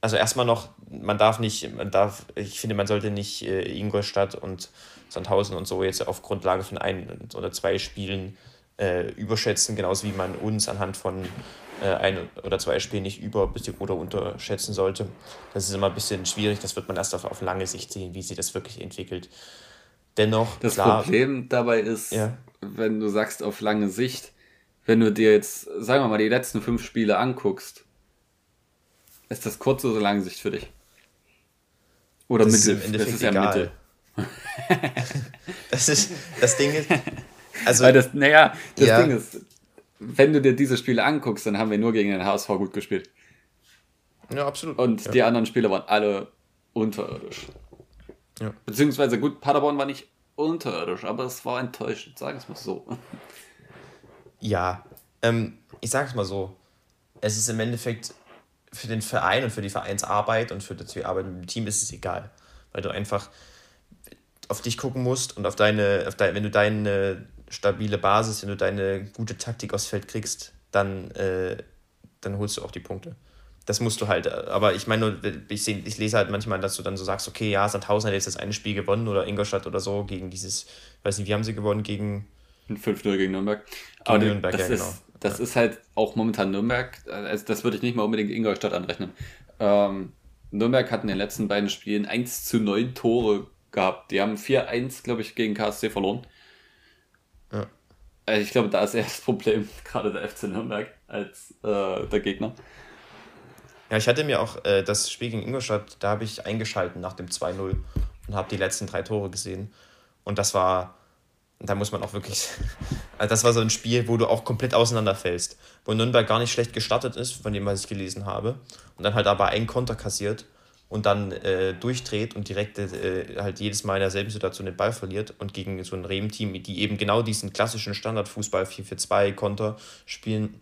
also erstmal noch, man darf nicht, man darf, ich finde, man sollte nicht äh, Ingolstadt und Sandhausen und so jetzt auf Grundlage von ein oder zwei Spielen äh, überschätzen, genauso wie man uns anhand von ein oder zwei Spielen nicht über- oder unterschätzen sollte. Das ist immer ein bisschen schwierig, das wird man erst auf, auf lange Sicht sehen, wie sich das wirklich entwickelt. Dennoch, das klar, Problem dabei ist, ja. wenn du sagst auf lange Sicht, wenn du dir jetzt, sagen wir mal, die letzten fünf Spiele anguckst, ist das kurze oder lange Sicht für dich? Oder das Mittel? Ist das ist ja Mittel. das ist, das Ding ist, also. Weil das, naja, das ja. Ding ist, wenn du dir diese Spiele anguckst, dann haben wir nur gegen den HSV gut gespielt. Ja, absolut. Und ja. die anderen Spiele waren alle unterirdisch. Ja. Beziehungsweise, gut, Paderborn war nicht unterirdisch, aber es war enttäuschend, sagen wir es mal so. Ja, ähm, ich sage es mal so. Es ist im Endeffekt für den Verein und für die Vereinsarbeit und für die Arbeit mit dem Team ist es egal. Weil du einfach auf dich gucken musst und auf deine, auf dein, wenn du deine stabile Basis, wenn du deine gute Taktik aufs Feld kriegst, dann, äh, dann holst du auch die Punkte. Das musst du halt, aber ich meine, ich, seh, ich lese halt manchmal, dass du dann so sagst, okay, ja, Sandhausen hat jetzt das eine Spiel gewonnen oder Ingolstadt oder so gegen dieses, weiß nicht, wie haben sie gewonnen, gegen 5-0 gegen Nürnberg. Gegen Nürnberg, das ja, ist, genau. Das ja. ist halt auch momentan Nürnberg, also das würde ich nicht mal unbedingt Ingolstadt anrechnen. Ähm, Nürnberg hat in den letzten beiden Spielen 1 zu 9 Tore gehabt. Die haben 4-1, glaube ich, gegen KSC verloren. Also ich glaube, da ist eher das Problem, gerade der FC Nürnberg, als äh, der Gegner. Ja, ich hatte mir auch äh, das Spiel gegen Ingolstadt, da habe ich eingeschalten nach dem 2-0 und habe die letzten drei Tore gesehen. Und das war, da muss man auch wirklich, also das war so ein Spiel, wo du auch komplett auseinanderfällst. Wo Nürnberg gar nicht schlecht gestartet ist, von dem, was ich gelesen habe. Und dann halt aber ein Konter kassiert und dann äh, durchdreht und direkt äh, halt jedes Mal in derselben Situation den Ball verliert und gegen so ein Rehm-Team, die eben genau diesen klassischen Standardfußball 4-4-2-Konter spielen,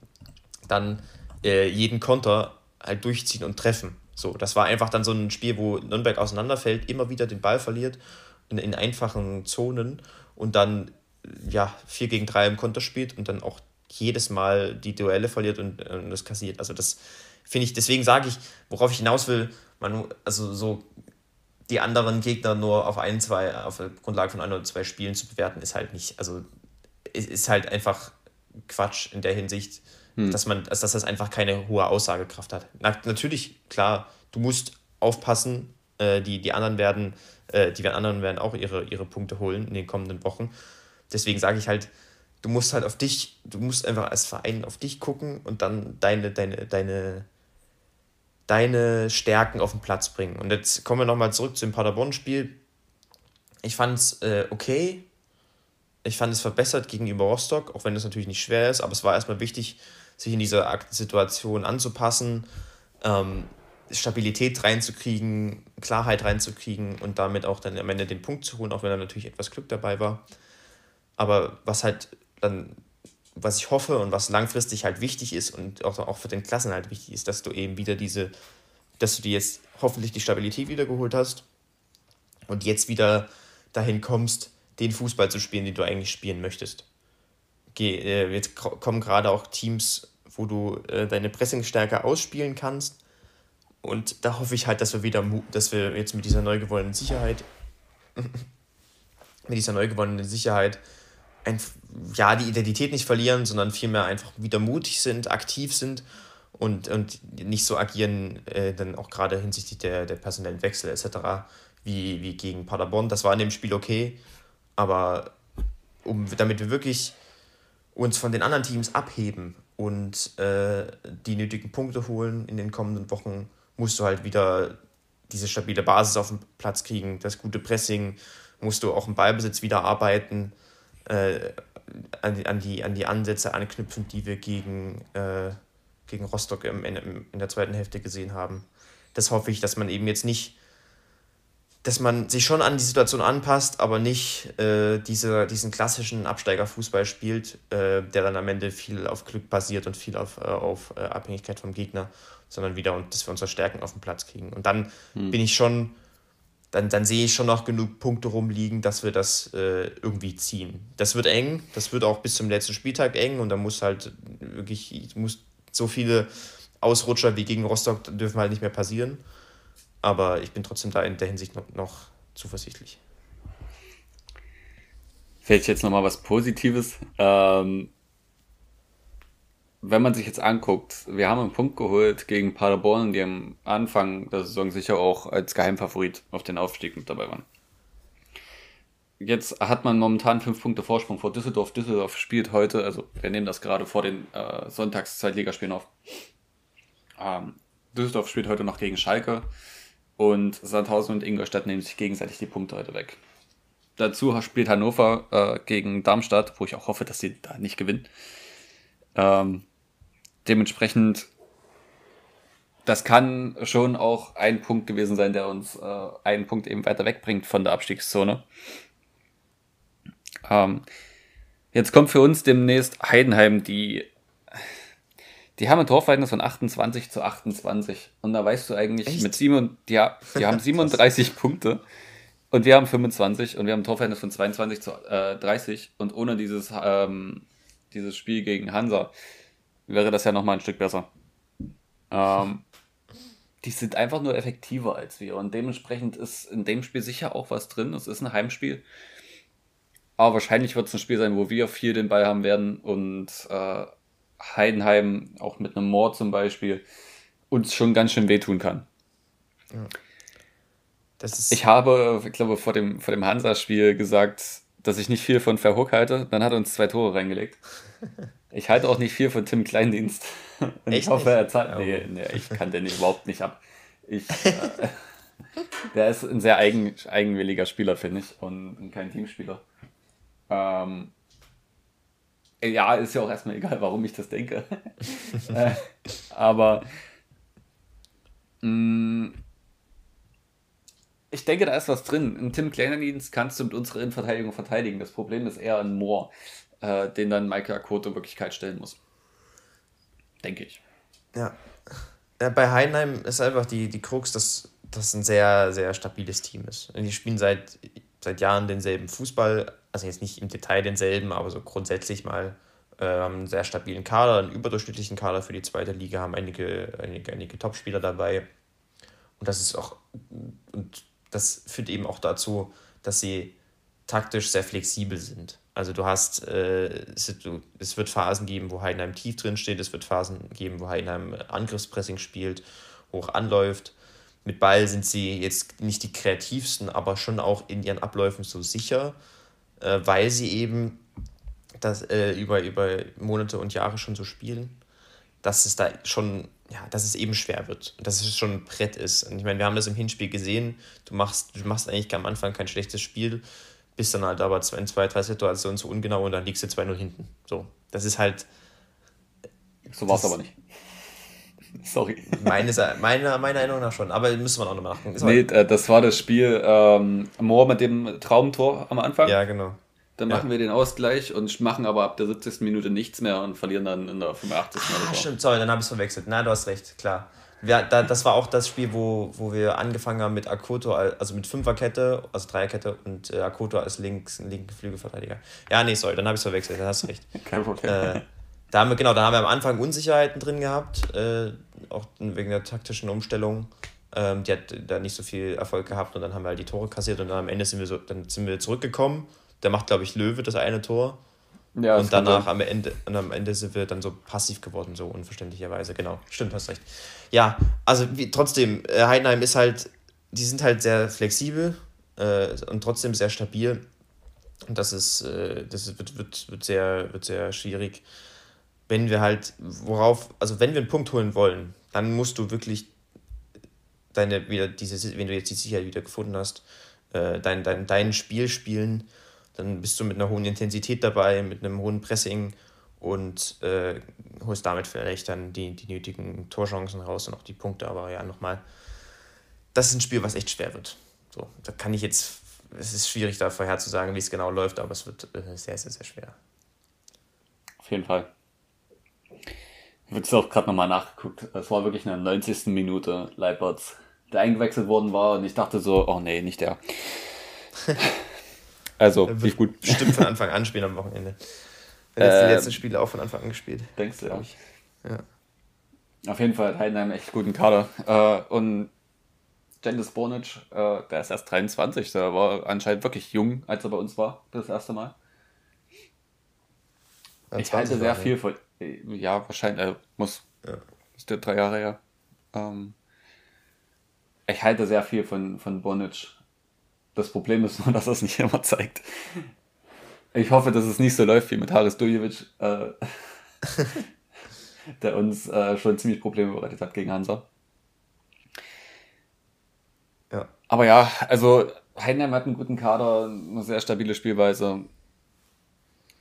dann äh, jeden Konter halt durchziehen und treffen. So, das war einfach dann so ein Spiel, wo Nürnberg auseinanderfällt, immer wieder den Ball verliert in, in einfachen Zonen und dann ja 4 gegen 3 im Konter spielt und dann auch jedes Mal die Duelle verliert und, und das kassiert. Also das finde ich, deswegen sage ich, worauf ich hinaus will, man, also so die anderen Gegner nur auf ein, zwei, auf der Grundlage von ein oder zwei Spielen zu bewerten, ist halt nicht, also ist halt einfach Quatsch in der Hinsicht, hm. dass man, dass das einfach keine hohe Aussagekraft hat. Na, natürlich, klar, du musst aufpassen, äh, die, die anderen werden, äh, die anderen werden auch ihre, ihre Punkte holen in den kommenden Wochen. Deswegen sage ich halt, du musst halt auf dich, du musst einfach als Verein auf dich gucken und dann deine, deine, deine, deine Stärken auf den Platz bringen. Und jetzt kommen wir nochmal zurück zu dem Paderborn-Spiel. Ich fand es äh, okay. Ich fand es verbessert gegenüber Rostock, auch wenn es natürlich nicht schwer ist, aber es war erstmal wichtig, sich in dieser Situation anzupassen, ähm, Stabilität reinzukriegen, Klarheit reinzukriegen und damit auch dann am Ende den Punkt zu holen, auch wenn da natürlich etwas Glück dabei war. Aber was halt dann, was ich hoffe und was langfristig halt wichtig ist und auch, auch für den Klassen halt wichtig ist, dass du eben wieder diese, dass du dir jetzt hoffentlich die Stabilität wiedergeholt hast und jetzt wieder dahin kommst, den Fußball zu spielen, den du eigentlich spielen möchtest. Geh, äh, jetzt kommen gerade auch Teams, wo du äh, deine Pressingstärke ausspielen kannst. Und da hoffe ich halt, dass wir wieder, dass wir jetzt mit dieser neu gewonnenen Sicherheit, mit dieser neu gewonnenen Sicherheit, ein, ja, die Identität nicht verlieren, sondern vielmehr einfach wieder mutig sind, aktiv sind und, und nicht so agieren, äh, dann auch gerade hinsichtlich der, der personellen Wechsel etc., wie, wie gegen Paderborn. Das war in dem Spiel okay, aber um, damit wir wirklich uns von den anderen Teams abheben und äh, die nötigen Punkte holen in den kommenden Wochen, musst du halt wieder diese stabile Basis auf den Platz kriegen, das gute Pressing, musst du auch im Ballbesitz wieder arbeiten, äh, an, die, an, die, an die Ansätze anknüpfen, die wir gegen, äh, gegen Rostock im, in, in der zweiten Hälfte gesehen haben. Das hoffe ich, dass man eben jetzt nicht dass man sich schon an die Situation anpasst, aber nicht äh, diese, diesen klassischen Absteigerfußball spielt, äh, der dann am Ende viel auf Glück basiert und viel auf, äh, auf äh, Abhängigkeit vom Gegner, sondern wieder, und dass wir unsere Stärken auf den Platz kriegen. Und dann hm. bin ich schon, dann, dann sehe ich schon noch genug Punkte rumliegen, dass wir das äh, irgendwie ziehen. Das wird eng, das wird auch bis zum letzten Spieltag eng und da muss halt wirklich, muss so viele Ausrutscher wie gegen Rostock dürfen halt nicht mehr passieren. Aber ich bin trotzdem da in der Hinsicht noch, noch zuversichtlich. Vielleicht jetzt nochmal was Positives. Ähm, wenn man sich jetzt anguckt, wir haben einen Punkt geholt gegen Paderborn, die am Anfang der Saison sicher auch als Geheimfavorit auf den Aufstieg mit dabei waren. Jetzt hat man momentan fünf Punkte Vorsprung vor Düsseldorf. Düsseldorf spielt heute, also wir nehmen das gerade vor den äh, Sonntags-Zweitligaspielen auf. Ähm, Düsseldorf spielt heute noch gegen Schalke. Und Sandhausen und Ingolstadt nehmen sich gegenseitig die Punkte heute weg. Dazu spielt Hannover äh, gegen Darmstadt, wo ich auch hoffe, dass sie da nicht gewinnen. Ähm, dementsprechend, das kann schon auch ein Punkt gewesen sein, der uns äh, einen Punkt eben weiter wegbringt von der Abstiegszone. Ähm, jetzt kommt für uns demnächst Heidenheim, die die haben ein Torverhältnis von 28 zu 28. Und da weißt du eigentlich Echt? mit sieben, ja, die haben 37 Punkte und wir haben 25 und wir haben ein Torverhältnis von 22 zu äh, 30. Und ohne dieses, ähm, dieses Spiel gegen Hansa wäre das ja nochmal ein Stück besser. Ähm, die sind einfach nur effektiver als wir. Und dementsprechend ist in dem Spiel sicher auch was drin. Es ist ein Heimspiel. Aber wahrscheinlich wird es ein Spiel sein, wo wir viel den Ball haben werden und äh, Heidenheim, auch mit einem Moor zum Beispiel, uns schon ganz schön wehtun kann. Ja. ich habe, ich glaube, vor dem, vor dem Hansa-Spiel gesagt, dass ich nicht viel von Verhook halte. Dann hat er uns zwei Tore reingelegt. Ich halte auch nicht viel von Tim Kleindienst. Und Echt ich hoffe, er zahlt. Nee, nee, ich kann den überhaupt nicht ab. Ich, äh, der ist ein sehr eigen, eigenwilliger Spieler, finde ich, und kein Teamspieler. Ähm, ja, ist ja auch erstmal egal, warum ich das denke. äh, aber mh, mm, ich denke, da ist was drin. Ein Tim Kleindienst kannst du mit unserer Innenverteidigung verteidigen. Das Problem ist eher ein Moore, äh, den dann Michael Akoto Wirklichkeit stellen muss. Denke ich. Ja. ja. Bei Heidenheim ist einfach die, die Krux, dass das ein sehr, sehr stabiles Team ist. Die spielen seit, seit Jahren denselben Fußball, also jetzt nicht im Detail denselben, aber so grundsätzlich mal äh, haben einen sehr stabilen Kader, einen überdurchschnittlichen Kader für die zweite Liga, haben einige, einige, einige Topspieler dabei. Und das ist auch, und das führt eben auch dazu, dass sie taktisch sehr flexibel sind. Also du hast, äh, es, wird Phasen geben, wo Heidenheim tief drin steht, es wird Phasen geben, wo Heidenheim Angriffspressing spielt, hoch anläuft. Mit Ball sind sie jetzt nicht die kreativsten, aber schon auch in ihren Abläufen so sicher, äh, weil sie eben das äh, über, über Monate und Jahre schon so spielen, dass es da schon, ja, dass es eben schwer wird. Dass es schon ein Brett ist. Und ich meine, wir haben das im Hinspiel gesehen, du machst, du machst eigentlich am Anfang kein schlechtes Spiel, bist dann halt aber in zwei, drei Situationen zu ungenau und dann liegst du 2-0 hinten. So, das ist halt. So war es aber nicht. Sorry. Meines, meine, meiner Erinnerung nach schon, aber müssen wir auch nochmal nachdenken. Das nee, äh, das war das Spiel ähm, Moore mit dem Traumtor am Anfang. Ja, genau. Dann machen ja. wir den Ausgleich und machen aber ab der 70. Minute nichts mehr und verlieren dann in der 85. Ah. Stimmt, sorry, dann habe ich es verwechselt. Na, du hast recht, klar. Ja, da, das war auch das Spiel, wo, wo wir angefangen haben mit Akoto, also mit Fünferkette, also Dreierkette und äh, Akoto als links, linken Flügelverteidiger. Ja, nee, sorry, dann habe ich es verwechselt, dann hast du recht. Kein Problem. Äh, da haben wir, genau, da haben wir am Anfang Unsicherheiten drin gehabt, äh, auch wegen der taktischen Umstellung. Ähm, die hat da nicht so viel Erfolg gehabt und dann haben wir halt die Tore kassiert und dann am Ende sind wir so, dann sind wir zurückgekommen. Da macht, glaube ich, Löwe das eine Tor. Ja, und danach am Ende, und am Ende sind wir dann so passiv geworden, so unverständlicherweise. Genau, stimmt, hast recht. Ja, also wie, trotzdem, äh, Heidenheim ist halt, die sind halt sehr flexibel äh, und trotzdem sehr stabil. Und das ist, äh, das wird, wird, wird, sehr, wird sehr schwierig. Wenn wir halt, worauf, also wenn wir einen Punkt holen wollen, dann musst du wirklich deine, wieder diese, wenn du jetzt die Sicherheit wieder gefunden hast, äh, dein, dein, dein Spiel spielen dann bist du mit einer hohen Intensität dabei, mit einem hohen Pressing und äh, holst damit vielleicht dann die, die nötigen Torchancen raus und auch die Punkte. Aber ja, nochmal, das ist ein Spiel, was echt schwer wird. So, da kann ich jetzt, es ist schwierig da vorherzusagen, wie es genau läuft, aber es wird äh, sehr, sehr, sehr schwer. Auf jeden Fall. Ich habe jetzt auch gerade nochmal nachgeguckt. Es war wirklich in der 90. Minute Leipertz, der eingewechselt worden war und ich dachte so, oh nee, nicht der. Also, lief gut. Bestimmt von Anfang an spielen am Wochenende. Wenn jetzt die ähm, letzten Spiele auch von Anfang an gespielt. Denkst du, ja. Ich. ja. Auf jeden Fall hat Heidenheim einen echt guten Kader. Äh, und Jendis Bornic, äh, der ist erst 23, der war anscheinend wirklich jung, als er bei uns war, das erste Mal. Ich halte sehr viel von. Ja, wahrscheinlich, äh, muss. Ja. Ist der drei Jahre her. Ähm, ich halte sehr viel von, von Bonic. Das Problem ist nur, dass er es nicht immer zeigt. Ich hoffe, dass es nicht so läuft wie mit Haris Dujevic, äh, der uns äh, schon ziemlich Probleme bereitet hat gegen Hansa. Ja. Aber ja, also Heidenheim hat einen guten Kader, eine sehr stabile Spielweise.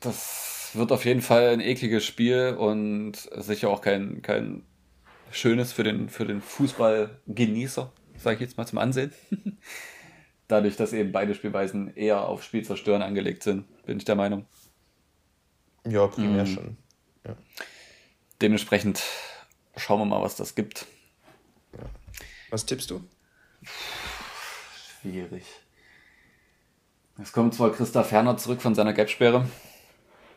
Das wird auf jeden Fall ein ekliges Spiel und sicher auch kein, kein schönes für den, für den Fußballgenießer, sage ich jetzt mal zum Ansehen. dadurch, dass eben beide Spielweisen eher auf Spiel zerstören angelegt sind, bin ich der Meinung. Ja, primär mhm. schon. Ja. Dementsprechend schauen wir mal, was das gibt. Ja. Was tippst du? Schwierig. Es kommt zwar Christa Ferner zurück von seiner Gelbsperre,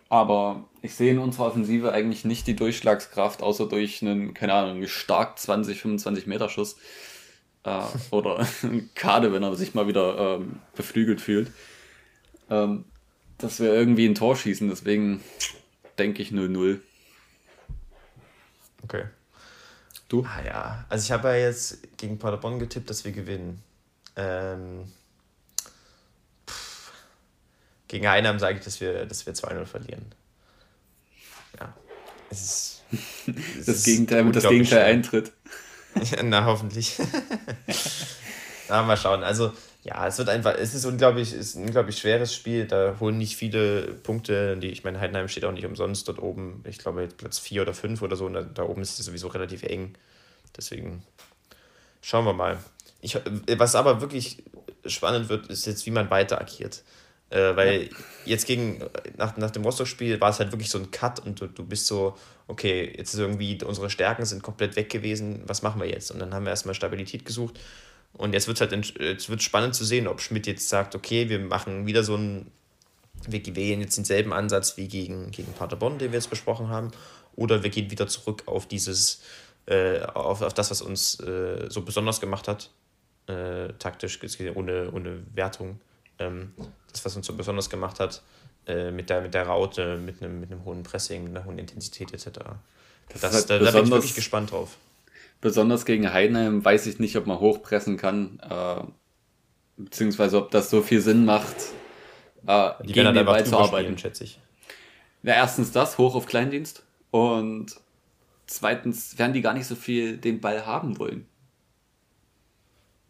aber ich sehe in unserer Offensive eigentlich nicht die Durchschlagskraft, außer durch einen, keine Ahnung, stark 20, 25 Meter Schuss äh, oder Kade, wenn er sich mal wieder ähm, beflügelt fühlt, ähm, dass wir irgendwie ein Tor schießen. Deswegen denke ich 0-0. Okay. Du? Ah ja, also ich habe ja jetzt gegen Paderborn getippt, dass wir gewinnen. Ähm, gegen Einheim sage ich, dass wir, dass wir 2-0 verlieren. Ja. Es ist, es das Gegenteil, das Gegenteil eintritt. Na, hoffentlich. na, mal schauen. Also, ja, es wird einfach, es ist unglaublich, es ist ein unglaublich schweres Spiel. Da holen nicht viele Punkte. Die, ich meine, Heidenheim steht auch nicht umsonst dort oben. Ich glaube, Platz 4 oder 5 oder so. Und da, da oben ist es sowieso relativ eng. Deswegen schauen wir mal. Ich, was aber wirklich spannend wird, ist jetzt, wie man weiter agiert. Äh, weil ja. jetzt gegen, nach, nach dem Rostock-Spiel war es halt wirklich so ein Cut und du, du bist so, okay, jetzt ist irgendwie, unsere Stärken sind komplett weg gewesen, was machen wir jetzt? Und dann haben wir erstmal Stabilität gesucht. Und jetzt wird es halt jetzt wird spannend zu sehen, ob Schmidt jetzt sagt, okay, wir machen wieder so ein, wir wählen jetzt denselben Ansatz wie gegen, gegen Paderborn, den wir jetzt besprochen haben, oder wir gehen wieder zurück auf dieses, äh, auf, auf das, was uns äh, so besonders gemacht hat, äh, taktisch, ohne, ohne Wertung, das, was uns so besonders gemacht hat, äh, mit, der, mit der Raute, mit einem, mit einem hohen Pressing, mit einer hohen Intensität etc. Das, das halt da, da bin ich wirklich gespannt drauf. Besonders gegen Heidenheim weiß ich nicht, ob man hochpressen kann, äh, beziehungsweise ob das so viel Sinn macht, äh, die gegen den Ball zu arbeiten. schätze ich. Ja, erstens das, hoch auf Kleindienst. Und zweitens werden die gar nicht so viel den Ball haben wollen.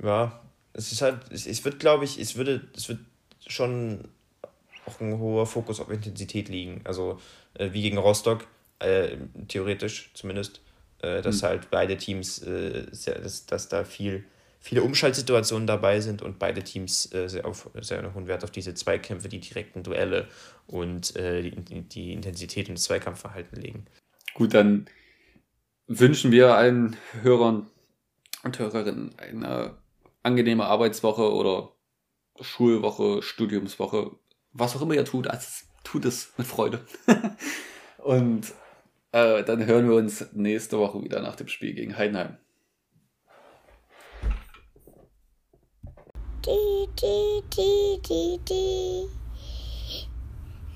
Ja, es ist halt, es, es wird, glaube ich, es würde, es wird schon auch ein hoher Fokus auf Intensität liegen. Also äh, wie gegen Rostock, äh, theoretisch zumindest, äh, dass mhm. halt beide Teams, äh, sehr, dass, dass da viel viele Umschaltsituationen dabei sind und beide Teams äh, sehr, auf, sehr hohen Wert auf diese Zweikämpfe, die direkten Duelle und äh, die, die Intensität und das Zweikampfverhalten legen. Gut, dann wünschen wir allen Hörern und Hörerinnen eine angenehme Arbeitswoche oder Schulwoche, Studiumswoche, was auch immer ihr tut, also tut es mit Freude. und äh, dann hören wir uns nächste Woche wieder nach dem Spiel gegen Heidenheim. Die, die, die, die, die.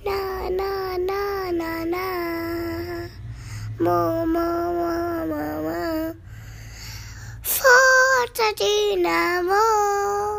Na, na, na, na, na. Mo, mo, mo, mo, mo. Forza Dynamo.